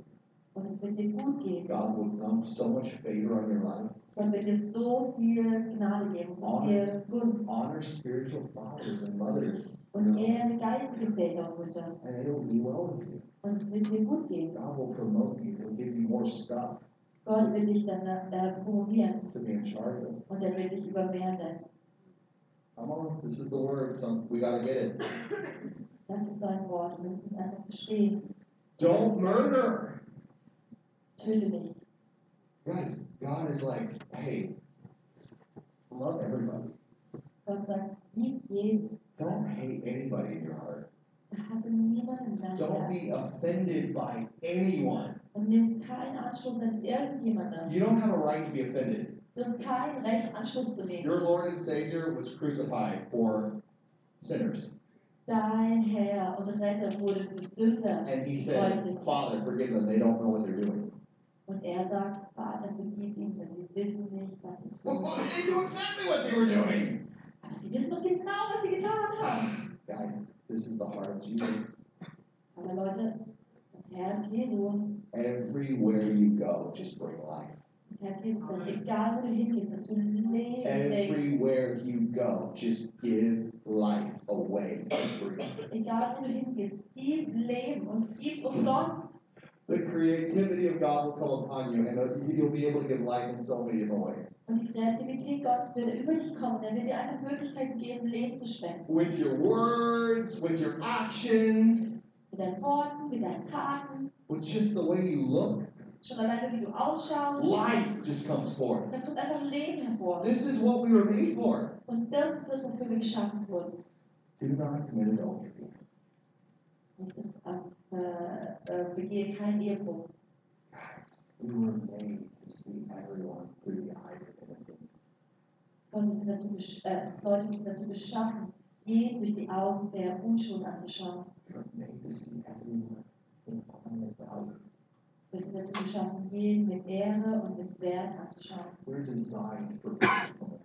Und es wird dir gut gehen. God will dump so much favor on your life. Gott wird dir so viel Gnade geben, so viel Gunst. Honor spiritual fathers and mothers. Und ehre geistige Väter und Mütter. And it will be well with you. Und es wird dir gut gehen. God will promote you. He'll give you more stuff. Gott will dich dann äh, promovieren to be in charge of. und er will dich überwähren. Come on, this is the word, so we gotta get it. Das ist sein Wort. Wir müssen es einfach verstehen. Don't murder. Töte nicht. Guys, God is like, hey, love everybody. Gott sagt, lieb jeden. Don't hate anybody in your heart. Hasse niemanden in deinem Don't be offended by anyone. Und nimm keinen Anschluss an irgendjemanden. You don't have a right to be offended. Du hast kein Recht, Anschluss zu nehmen. Your Lord and Savior was crucified for sinners. Dein Herr und Retter wurde für Sünder And he said. Father, forgive them. They don't know what they're doing. Und er sagt, Vater, vergib ihnen, denn sie wissen nicht, was sie tun. well, they knew exactly what they were doing. Aber sie wissen doch genau, was sie getan haben. Guys, this is the heart of Jesus. Aber Leute, das Herz Jesu, Everywhere you go, just bring life. das Herz Jesus, das egal wo du hingehst, dass du Leben bringst. Everywhere you go, just give life away for free. Egal wo du hingehst, gib Leben und gib's umsonst. The creativity of God will come upon you, and uh, you'll be able to give life in so many different ways. Und die Kreativität Gottes wird über dich kommen. Er wird dir einfach Möglichkeiten geben, Leben zu schenken. With your words, with your actions, Mit deinen Worten, mit deinen Taten, with just the way you look, schon alleine wie du ausschaust. life just comes forth. Da kommt einfach Leben hervor. This is what we were made for. Und das ist das, wofür wir geschaffen wurden. Do not commit adultery. Äh, äh, begehe keinen Ehebruch. Guys, we were made to see everyone through the eyes of innocence. Gott ist dazu, äh, Leute sind dazu geschaffen, jeden durch die Augen der Unschuld anzuschauen. You're made to see everyone honor and value. Wir sind dazu geschaffen, jeden mit Ehre und mit Wert anzuschauen. We're designed for faithfulness.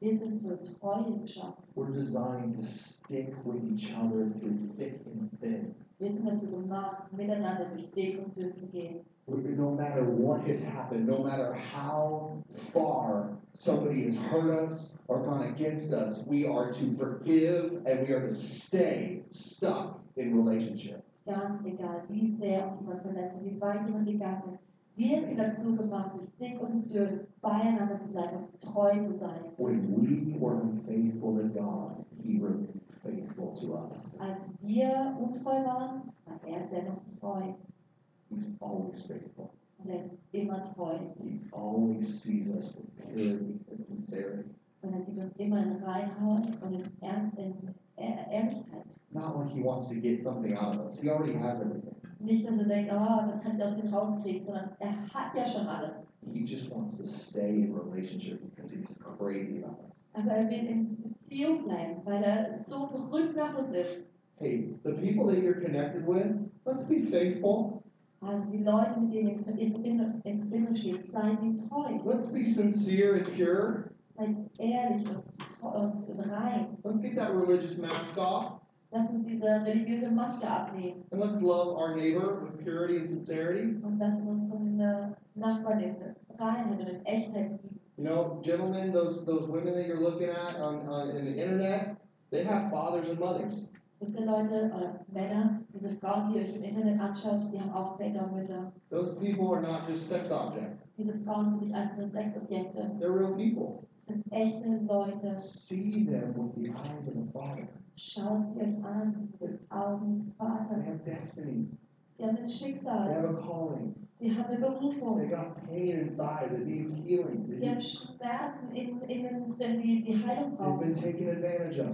Wir sind zur Treue geschaffen. We're designed to stick with each other through thick and thin. Wir sind dazu gemacht, miteinander durch dick und dünn zu gehen. No matter what has happened, no matter how far somebody has hurt us or gone against us, we are to forgive and we are to stay stuck in relationship. Ganz egal, wie sehr uns jemand verletzt hat, wie weit jemand gegangen ist. Wir sind dazu gemacht, durch dick und dünn beieinander zu bleiben und treu zu sein. When we were unfaithful to God, He remained faithful to us. Als wir untreu waren, war er dennoch treu. He's always faithful. Und er ist immer treu. He always sees us with purity and sincerity. Und er sieht uns immer in Reinheit und in, Ernst, in Ehrlichkeit. Not like He wants to get something out of us. He already has everything. Nicht, dass er denkt, oh, das kann ich aus dem rauskriegen, sondern er hat ja schon alles. He just wants to stay in relationship because He's crazy about us. Aber er will in Beziehung bleiben, weil er so verrückt nach uns ist. Hey, the people that you're connected with, let's be faithful. Also die Leute, mit denen ihr in Verbindung, in Verbindung steht, seid treu. Let's be sincere and pure. Seid ehrlich und, und rein. Let's get that religious mask off. Lass uns diese religiöse Maske And let's love our neighbor with purity and sincerity. und lassen uns äh, Nachbarn in Reinheit und in Echtheit lieben. You know, gentlemen, those those women that you're looking at on, on in the internet, they have fathers and mothers. Wisst ihr Leute oder Männer, diese Frauen, die ihr euch im Internet anschaut, die haben auch Väter und Mütter. Those people are not just sex objects. Diese Frauen sind nicht einfach nur Sexobjekte. They're real people. Es sind echte Leute. See them with the eyes of the Father. Schaut sie euch an mit den Augen des They have destiny. Sie haben ein Schicksal. They have a calling. Sie haben eine They got pain inside that needs healing. Sie haben Schmerzen in, innen drin, die, die Heilung brauchen. They've been taken advantage of.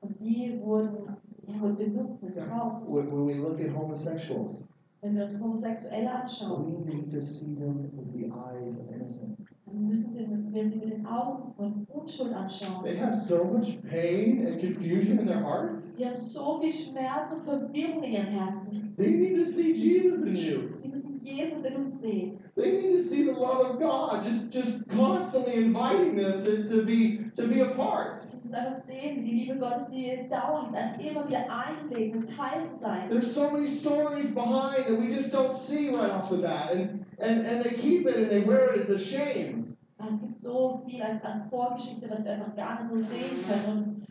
Und die wurden, ja, wurden benutzt, missbraucht. When, when we look at homosexuals, Wenn wir uns Homosexuelle anschauen, we need to see them with the eyes of innocence. dann müssen sie, wir sie mit den Augen von Unschuld anschauen. They have so much pain and confusion in their hearts. Die haben so viel Schmerz und Verwirrung in ihren Herzen. They need to see Jesus in you. Sie müssen Jesus in uns sehen. They need to see the love of God, just just constantly inviting them to, to be to be a part. Sie müssen einfach sehen, wie die Liebe Gottes die dauernd immer wieder einlegt und Teil zu sein. There's so many stories behind that we just don't see right off the bat, and and and they keep it and they wear it as a shame. Es gibt so viel an, an Vorgeschichte, was wir einfach gar nicht so sehen können. Und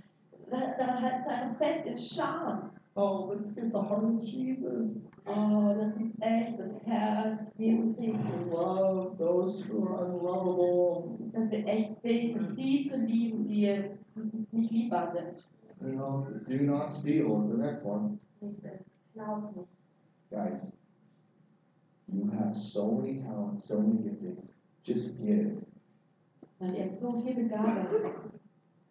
es- daran halten sie einfach fest in Scham. Oh, let's get the heart of Jesus. Oh, uns echt das Herz Jesu kriegen. Love those who are unlovable. Dass wir echt fähig sind, mm. die zu lieben, die nicht liebbar sind. You know, do not steal is the next one. Glaub nicht. Guys, you have so many talents, so many giftings. Just give. Weil ihr habt so viel Begabung.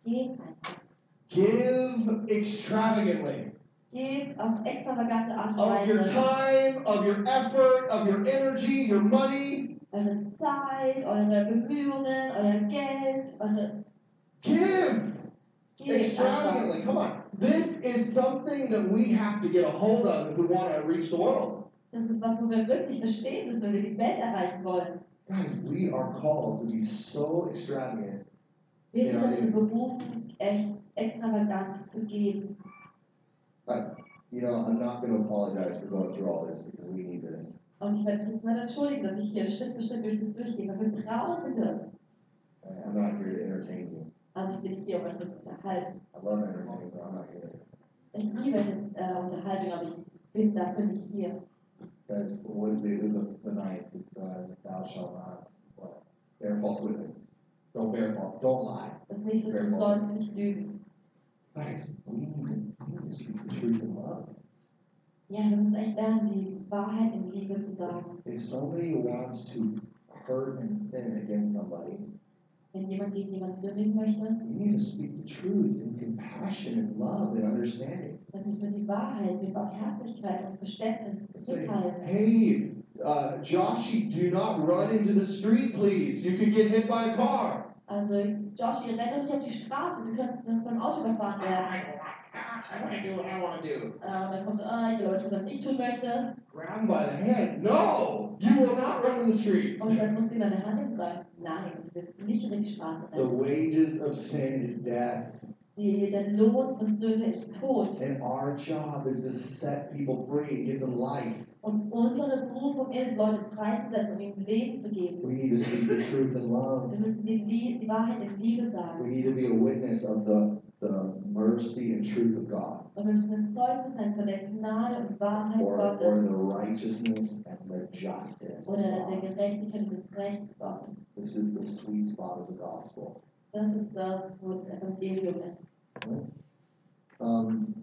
Gebt einfach. Give extravagantly. Gebt auf extravagante Art und Of your time, of your effort, of your energy, your money. Eure Zeit, eure Bemühungen, euer Geld, eure. Give extravagantly. Come on. This is something that we have to get a hold of if we want to reach the world. Das ist was, wo wir wirklich verstehen müssen, wenn wir die Welt erreichen wollen. Guys, we are called to be so extravagant. Wir sind dazu berufen, echt extravagant zu geben. But, you know, I'm not going to apologize for going through all this because we need this. Und ich werde mich nicht entschuldigen, dass ich hier Schritt für Schritt durch das durchgehe, weil wir brauchen das. I'm not here to entertain you. Also ich bin hier, um euch zu unterhalten. I love entertaining, but I'm not here. Ich liebe äh, Unterhaltung, aber ich bin dafür nicht hier. Guys, what is the, the, the ninth? It's uh, thou shalt not what? bear false witness. Don't bear false. Don't lie. Das nächste ist, du sollst nicht lügen. Guys, we need to, we need to speak the truth in love. Ja, wir müssen echt lernen, die Wahrheit in Liebe zu sagen. If somebody wants to hurt and sin against somebody, Wenn jemand gegen jemanden sündigen möchte, we need to speak the truth in compassion and love and understanding. dann müssen wir die Wahrheit mit Barmherzigkeit und Verständnis mitteilen. hey, uh, Joshy, do not run into the street, please. You could get hit by a car. Also, Josh, ihr rennt doch nicht auf die Straße, du dann vom Auto überfahren werden. I want to do what I want to do. Dann kommt so, ah, ich will aber tun, was ich tun möchte. Grab by the head. No, you will not run in the street. Und dann musst du ihm deine Hand hin und sagen, nein, du wirst nicht über die Straße The wages of sin is death, Die, der Lohn von Sünde ist Tod. and our job is to set people free and give them life. Und unsere Berufung ist, Leute freizusetzen, um ihnen Leben zu geben. We need to speak the truth in love. Wir müssen die, Lie- die Wahrheit in Liebe We sagen. need to be a witness of the, the mercy and truth of God, Und wir müssen ein Zeugnis sein von der Gnade und Wahrheit or, or Gottes. the righteousness and the justice. Oder der. Gerechtigkeit und des Rechts Gottes. This is the sweet spot of the gospel. Das ist das, wo das Evangelium ist. Um,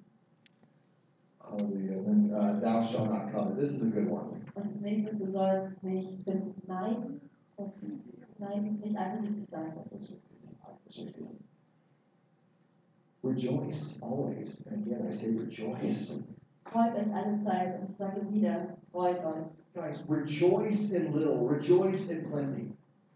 hallelujah. And then, uh, thou shalt not covet. This is a good one. Und das du sollst nicht beneiden, nein, nicht eifersüchtig sein. Rejoice always. And again, I say rejoice. Freut euch alle Zeit und sage wieder, freut euch. Guys, rejoice in little, rejoice in plenty.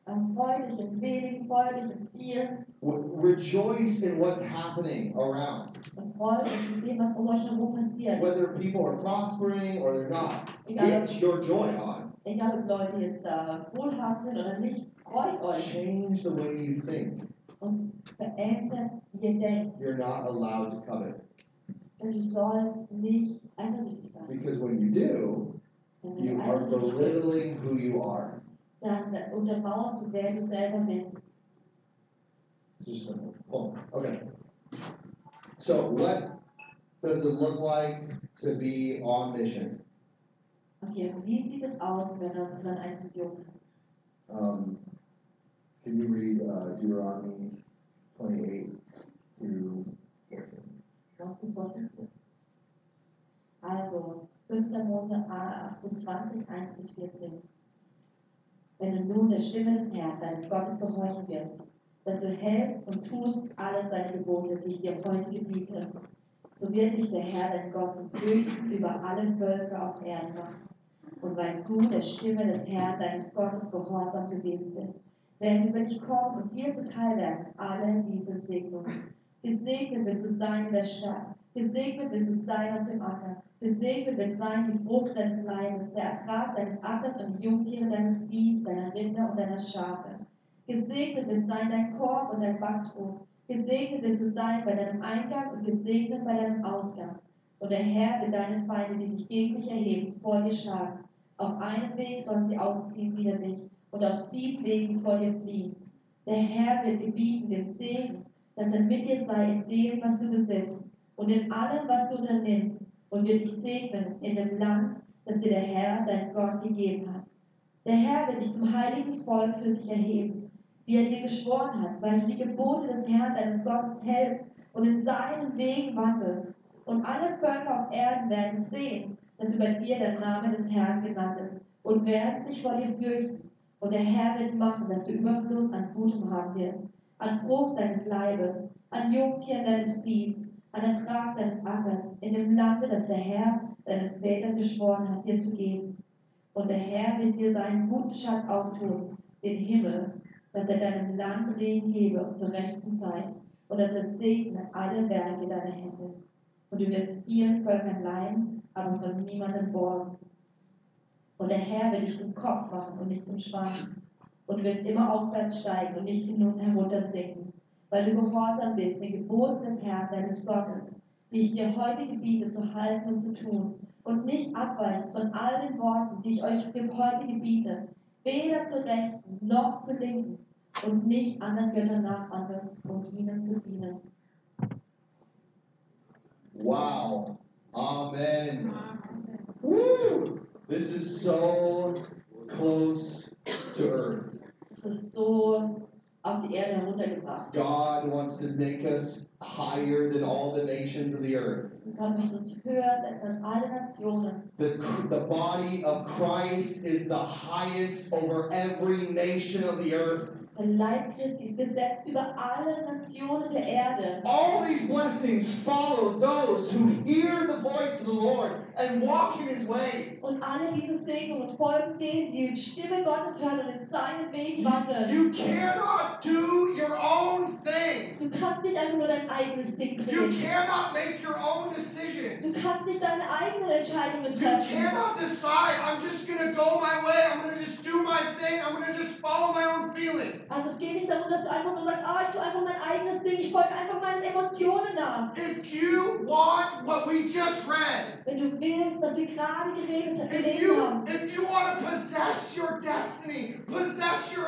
Euch in wenigen, freut euch in vielen Rejoice in what's happening around. und freut euch in dem, um euch herum passiert. Whether people are prospering or they're not. Egal, Get your joy on. egal ob Leute jetzt da wohlhabend sind oder nicht, freut euch Change the way you think. und verändert, ihr. You're not allowed to covet. Denn du sollst nicht eifersüchtig sein. Because when you do, wenn you are belittling who you are. Dann untermauerst du, wer du selber bist. It's. Cool. Okay. So, what does it look like to be on mission? Okay, wie sieht es aus, wenn man eine Vision hat? Um, can you read uh, Deuteronomy 28 through 14? Noch gefunden? Also, 5. Mose 28, 1 bis 14. Wenn du nun der Stimme des Herrn, deines Gottes, gehorchen wirst, dass du hältst und tust alle seine Gebote, die ich dir heute gebiete, so wird dich der Herr, dein Gott, zum Höchsten über alle Völker auf Erden machen. Und weil du der Stimme des Herrn, deines Gottes, gehorsam gewesen bist, werden über dich kommen und dir zuteil werden alle diese Segnungen. Gesegnet wirst du sein in der Stadt. Gesegnet wirst du sein auf dem Acker. Gesegnet wird sein die Frucht deines Leibes, der Ertrag deines Ackers und die Jungtiere deines Viehs, deiner Rinder und deiner Schafe. Gesegnet wird sein dein Korb und dein Backtrog. Gesegnet wirst du sein bei deinem Eingang und gesegnet bei deinem Ausgang. Und der Herr wird deine Feinde, die sich gegen dich erheben, vor dir schlagen. Auf einem Weg sollen sie ausziehen wider dich, und auf sieben Wegen vor dir fliehen. Der Herr wird gebieten den Segen, dass er mit dir sei in dem, was du besitzt, und in allem, was du unternimmst. und wird dich segnen in dem Land, das dir der Herr, dein Gott, gegeben hat. Der Herr wird dich zum heiligen Volk für sich erheben, wie er dir geschworen hat, weil du die Gebote des Herrn, deines Gottes, hältst und in seinen Wegen wandelst. Und alle Völker auf Erden werden sehen, dass über dir der Name des Herrn genannt ist und werden sich vor dir fürchten. Und der Herr wird machen, dass du Überfluss an Gutem haben wirst, an Frucht deines Leibes, an Jungtieren deines Viehs, an Ertrag deines Ackers, in dem Lande, das der Herr deinen Vätern geschworen hat, dir zu geben. Und der Herr wird dir seinen guten Schatz auftun, den Himmel, dass er deinem Land Regen gebe zur rechten Zeit und dass er segne alle Werke deiner Hände. Und du wirst vielen Völkern leihen, aber von niemandem borgen. Und der Herr wird dich zum Kopf machen und nicht zum Schwanz. Und du wirst immer aufwärts steigen und nicht hin und herunter sinken, weil du gehorsam bist den Geboten des Herrn, deines Gottes, die ich dir heute gebiete, zu halten und zu tun, und nicht abweist von all den Worten, die ich euch heute gebiete, weder zur Rechten noch zur Linken, und nicht anderen Göttern nacheifert, um ihnen zu dienen. Wow. Amen. Woo! This is so close to earth. Es ist so auf die Erde heruntergebracht. God wants to make us higher than all the nations of the earth. Gott möchte uns höher als alle Nationen. The, the body of Christ is the highest over every nation of the earth. Der Leib Christi ist gesetzt über alle Nationen der Erde. All these blessings follow those who hear the voice of the Lord and walk in his ways. Und alle diese Segnungen folgen denen, die die Stimme Gottes hören und in seinen Wegen wandeln. You cannot do your own thing. Du kannst nicht einfach nur dein eigenes Ding You drehen. cannot make your own Du decisions. kannst nicht deine eigenen Entscheidungen You cannot decide, I'm just going to go my way. I'm going to es geht nicht darum, dass du einfach nur sagst, ah, ich tue einfach mein eigenes Ding, ich folge einfach meinen Emotionen nach. If you want what we just read, Wenn du willst, was wir gerade geredet, if gelesen you haben, if you want to possess your destiny, possess your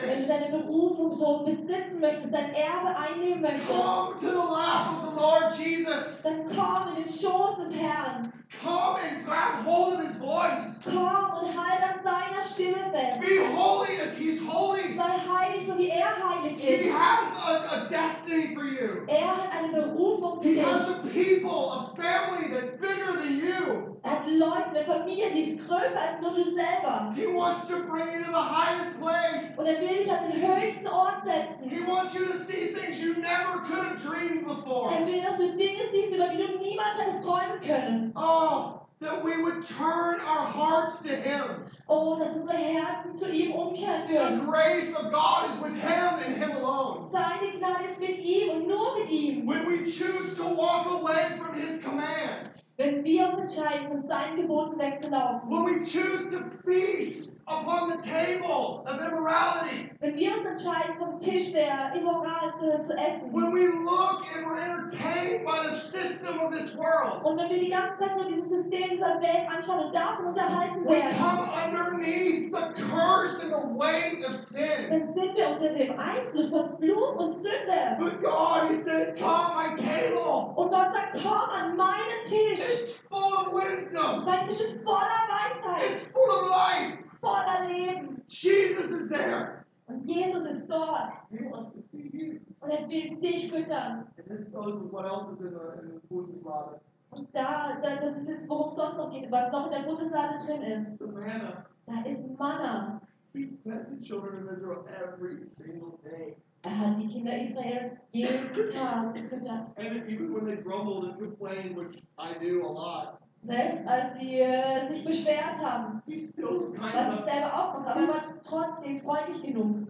wenn du deine Berufung so besitzen möchtest, dein Erbe einnehmen möchtest, come to the lap of the Lord Jesus. dann komm in den Schoß des Herrn. Come and grab hold of his voice. Komm und halt an seiner Stimme fest. Be holy as he's holy. Sei heilig, so wie er heilig He has a, a destiny for you. Er hat eine Berufung für He dich. has a people, a family that's bigger than you. Er hat Leute, eine Familie, die ist größer als nur du selber. He wants to bring you to the highest place. Und er will dich an den höchsten Ort setzen. He wants you to see things you never could have dreamed before. Er will, dass du Dinge siehst, über die du niemals hättest träumen können. Oh, that we would turn our hearts to Him. Oh, dass unsere Herzen zu ihm umkehren The grace of God is with Him and Him alone. Seine Gnade ist mit ihm und nur mit ihm. When we choose to walk away from His command, Wenn wir uns entscheiden, von seinen Geboten wegzulaufen. when we choose to feast upon the table of immorality, Wenn wir uns entscheiden, vom Tisch der Immoral zu, zu essen. when we look and we're entertained by the system of this world, Und wenn wir die ganze Zeit nur dieses System dieser Welt anschauen und davon unterhalten we werden, come underneath the curse and the weight of sin. dann sind wir unter dem Einfluss von Fluch und Sünde. But God, He said, Come, my table. Und Gott sagt, komm an meinen Tisch. It's full of wisdom. Mein Tisch ist voller Weisheit, It's full of life. voller Leben. Jesus is there. Und Jesus ist dort. He wants to feed you. Und er will dich füttern. And this goes with what else is in the, in the Bundeslade. Und da, da, das ist jetzt, worum es sonst noch geht, was noch in der Bundeslade drin ist. The manna. Da ist Manna. He fed the children of Israel every single day. Er hat die Kinder Israels jeden Tag gefüttert. And even when they grumbled and complained, which I do a lot, Selbst als sie äh, sich beschwert haben, was ich selber auch mache, aber er war trotzdem freundlich genug.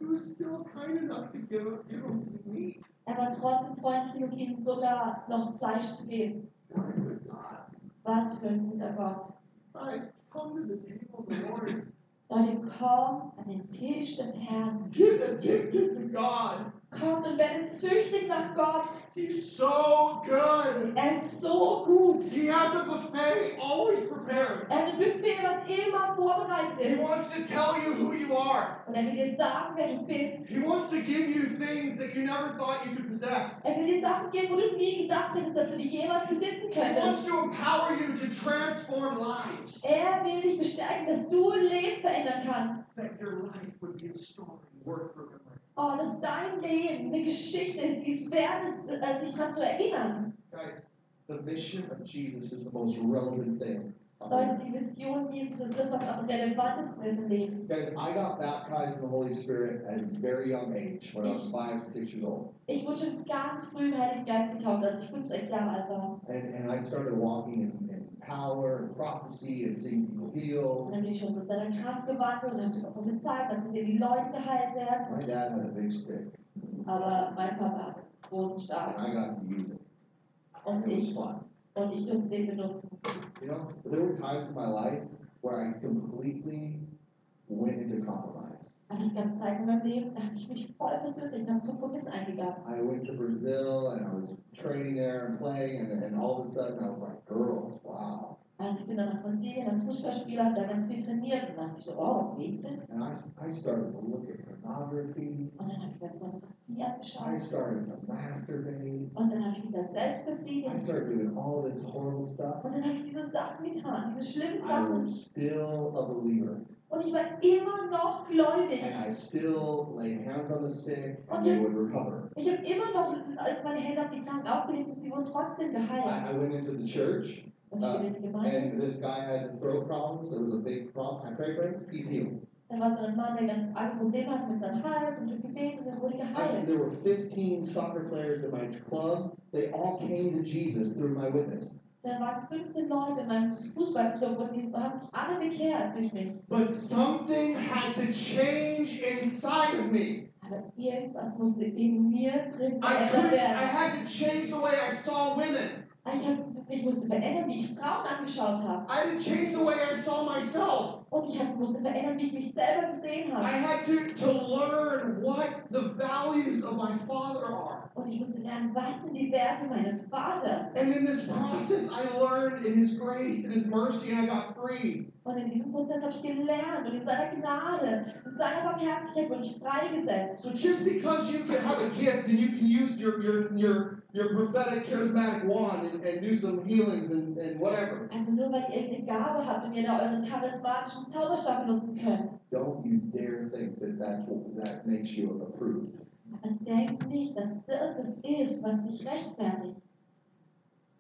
Er war trotzdem freundlich genug, ihnen sogar noch Fleisch zu geben. Was für ein guter Gott. Guys, come to the table of the Lord. Leute, komm an den Tisch. Get addicted to God. Kommt und werdet süchtig nach Gott. He's so good. Er ist so gut. He has a buffet always prepared. Er hat ein Buffet, was immer vorbereitet He wants to tell you who you are. Und er will dir sagen, wer du bist. He wants to give you things that you never thought you could possess. Er will dir Sachen geben, wo du nie gedacht hättest, dass du die jemals besitzen He wants könntest. to empower you to transform lives. Er will dich bestärken, dass du ein Leben verändern kannst. That your life would be a story worth remembering. Oh, dass dein Leben eine Geschichte ist, die es wert ist, äh, sich daran zu erinnern. Guys, the mission of Jesus is the most relevant thing. Leute, die Mission Jesus ist das, was am relevantesten ist im Leben. Guys, I got baptized in the Holy Spirit at a very young age, when I was five, six years old. Ich wurde schon ganz früh im Heiligen Geist getauft, als ich 5, 6 Jahre alt war. And, and I started walking in, in power and prophecy and seeing people Und healed. dann bin ich schon so in seiner Kraft gewandelt und habe prophezeit, dass gesehen, wie Leute geheilt werden. My dad had a big stick, Aber mein Papa hat and I got to use it. und It ich. Und ich den benutzen. You know, there were times in my life where I completely went into compromise. Aber es gab Zeiten in meinem Leben, da habe ich mich voll persönlich nach Kompromiss eingegangen. I went to Brazil and I was training there and playing, and, and all of a sudden I was like, girls, wow. Also ich bin dann nach Brasilien als Fußballspieler, habe da ganz viel trainiert und dachte ich so, oh, Mädchen. And I, I started to look at pornography. Und dann habe ich mir Pornografie I started to masturbate. Und dann habe ich mich da selbst I started doing all this horrible stuff. Und dann habe ich diese Sachen getan, diese schlimmen I Sachen. was still a believer. Und ich war immer noch gläubig. And I still laid hands on the sick and they would recover. Ich habe immer noch meine Hände auf die Kranken aufgelegt und sie wurden trotzdem I, geheilt. I went into the church Und ich bin in die Gemeinde. and this guy had throat problems. There was a big problem. I prayed for him. He's healed. Da war so ein Mann, der ganz arge Probleme hatte mit seinem Hals und ich habe gebetet und er wurde I, geheilt. there were 15 soccer players in my club. They all came to Jesus through my witness. Da waren 15 Leute in meinem Fußballclub und die haben sich alle bekehrt durch mich. But something had to change inside of me. Aber irgendwas musste in mir drin I verändert I werden. had to change the way I saw women. Ich, hab, ich musste verändern, wie ich Frauen angeschaut habe. I had to change the way I saw myself. Und ich hab, musste verändern, wie ich mich selber gesehen I habe. had to, to learn what the values of my father are. Und ich musste lernen, was sind die Werte meines Vaters. And in this process, I learned in His grace and His mercy, and I got free. Und in diesem Prozess habe ich gelernt und in seiner Gnade, in seiner Barmherzigkeit wurde ich freigesetzt. So just because you can have a gift and you can use your your your, your prophetic charismatic wand and, and do some healings and, and whatever, Also nur weil ihr irgendeine Gabe habt und ihr da euren charismatischen Zauberstab benutzen könnt. Don't you dare think that that's what, that makes you approved. Aber denkt nicht, dass das das ist, was dich rechtfertigt.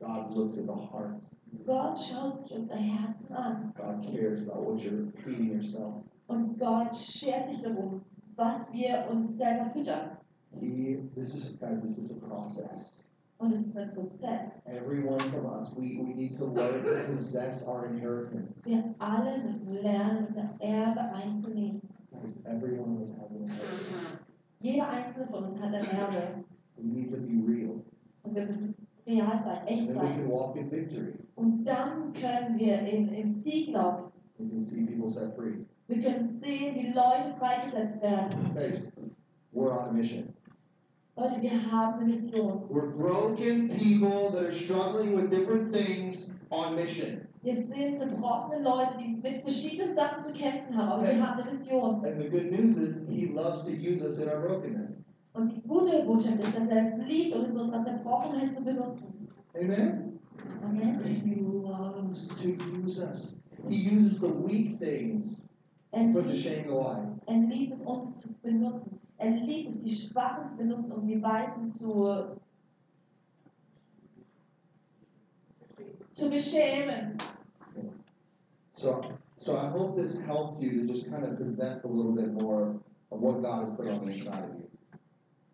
God looks at the heart. Gott schaut sich unsere Herzen an God cares about what you're feeding yourself. und Gott schert sich darum, was wir uns selber füttern. He, this is, guys, this is a process. Und es ist ein Prozess. Every one from us, we, we need to learn to possess our inheritance. Wir alle müssen lernen, unser Erbe einzunehmen. Guys, every one of us has an inheritance. Jeder einzelne von uns hat ein Erbe. We need to be real. Und wir müssen real sein, And echt then we can walk in victory. Und dann können wir in, im Sieg laufen. We can see people set free. Wir können sehen, wie Leute freigesetzt werden. Guys, we're on a mission. Leute, wir haben eine Mission. We're broken people that are struggling with different things on mission. Wir sind zerbrochene Leute, die mit verschiedenen Sachen zu kämpfen haben, aber wir haben eine Mission. And the good news is, He loves to use us in our brokenness. Und die gute Botschaft ist, dass er es liebt, uns in unserer Zerbrochenheit zu benutzen. Amen? Amen. He loves to use us. He uses the weak things Er to liebt, shame the wise. er liebt es, uns zu benutzen. Er liebt es, die Schwachen zu benutzen, um die Weisen zu, zu beschämen. So, so I hope this helped you to just kind of possess a little bit more of what God has put on the inside of you.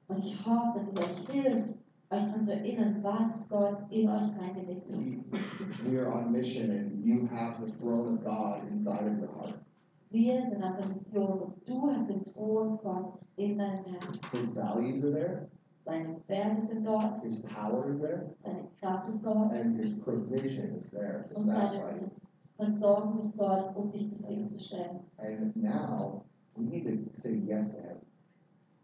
Und ich hoffe, dass es euch hilft, euch daran zu erinnern, was Gott in euch reingelegt hat. We, we are on mission, and you have the throne of God inside of your heart. Wir sind auf der Mission und du hast den Thron Gottes in deinem Herzen. His values are there, Seine Werte sind dort, His power is there, seine Kraft ist dort and His provision is there to und satisfy seine. Versorgung ist dort, um dich zufriedenzustellen. And now we need to say yes to Him.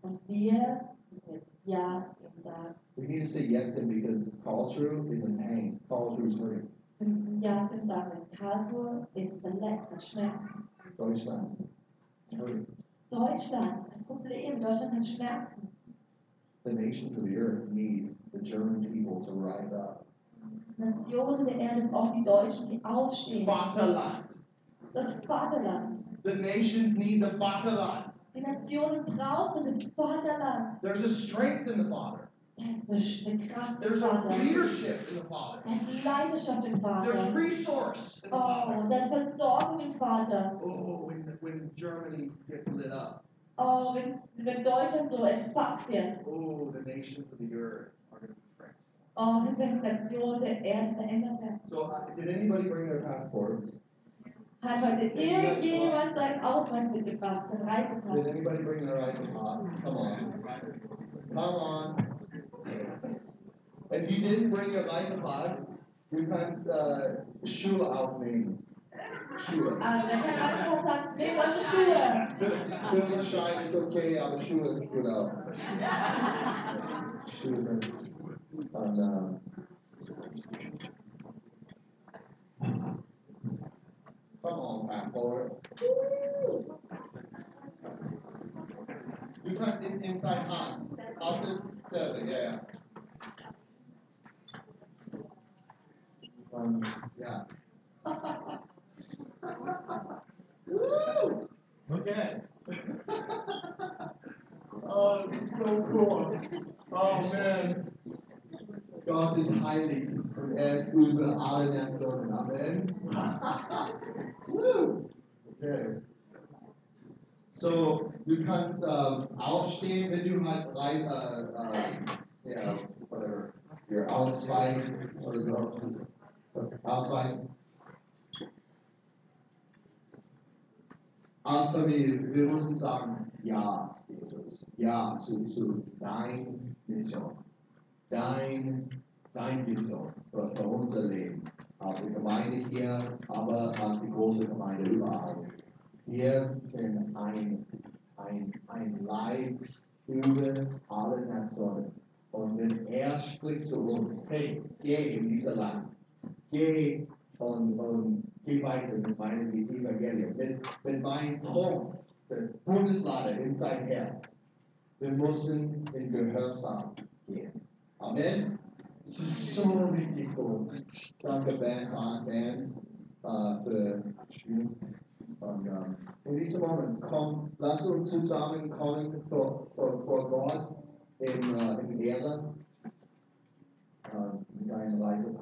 Und wir müssen jetzt Ja zu ihm sagen. We need to say yes to him because Karlsruhe is in pain. Karlsruhe is hurting. Wir müssen Ja zu ihm sagen, denn Karlsruhe ist verletzt, hat Schmerzen. Deutschland is hurting. Deutschland ein Problem, Deutschland hat Schmerzen. The nations of the earth need the German people to rise up. Nationen der Erde brauchen die Deutschen, die aufstehen. Vaterland. Das Vaterland. The nations need the Vaterland. Die Nationen brauchen das Vaterland. There's a strength in the Father. Da ist eine, eine Kraft im There's a leadership in the Father. Da ist Leidenschaft im There's Vater. resource in the Oh, Father. da ist Versorgung im Vater. Oh, when, when Germany gets lit up, Oh, wenn, wenn Deutschland so entfacht wird. oh, the nations of the earth are going to be transformed. Oh, wenn die Nationen der Erde verändert werden. So, uh, did anybody bring their passports? Hat heute irgendjemand seinen Ausweis mitgebracht, seinen Did anybody bring their Reisepass? Come on. Come on. If you didn't bring your Reisepass, du kannst äh, Schuhe aufnehmen. Schuhe. Also, wer keinen Reisepass hat, nehmt eure Schuhe. Führerschein ist okay, ist gut auch. Schuhe sind. Und, ähm, come on, Passport. Du kannst in, inside. Außer selber, ja, ja. Um, ja. Woo! Okay. oh, it's so cool. Oh, man. Gott ist heilig und er Nationen. Amen. Okay. So, du kannst ähm, aufstehen, wenn du halt rein, äh, äh, ja, whatever, your Ausweis oder so. Ausweis. Als Familie, wir müssen sagen, ja, Jesus, ja zu, zu dein Mission dein, dein Vision für, für unser Leben. Als die Gemeinde hier, aber als die große Gemeinde überall. Wir sind ein, ein, ein Leib über alle Nationen. Und wenn er spricht zu uns, hey, geh in dieses Land, geh und, und geh weiter mit meinem Evangelium, mit, mit meinem Thron, der Bundeslade in sein Herz. Wir müssen in Gehorsam gehen. Amen. So many people uns. Danke, Band, äh, für Spielen. Ähm, in diesem Moment, komm, lass uns zusammenkommen vor, vor, vor Gott in, äh, in Reise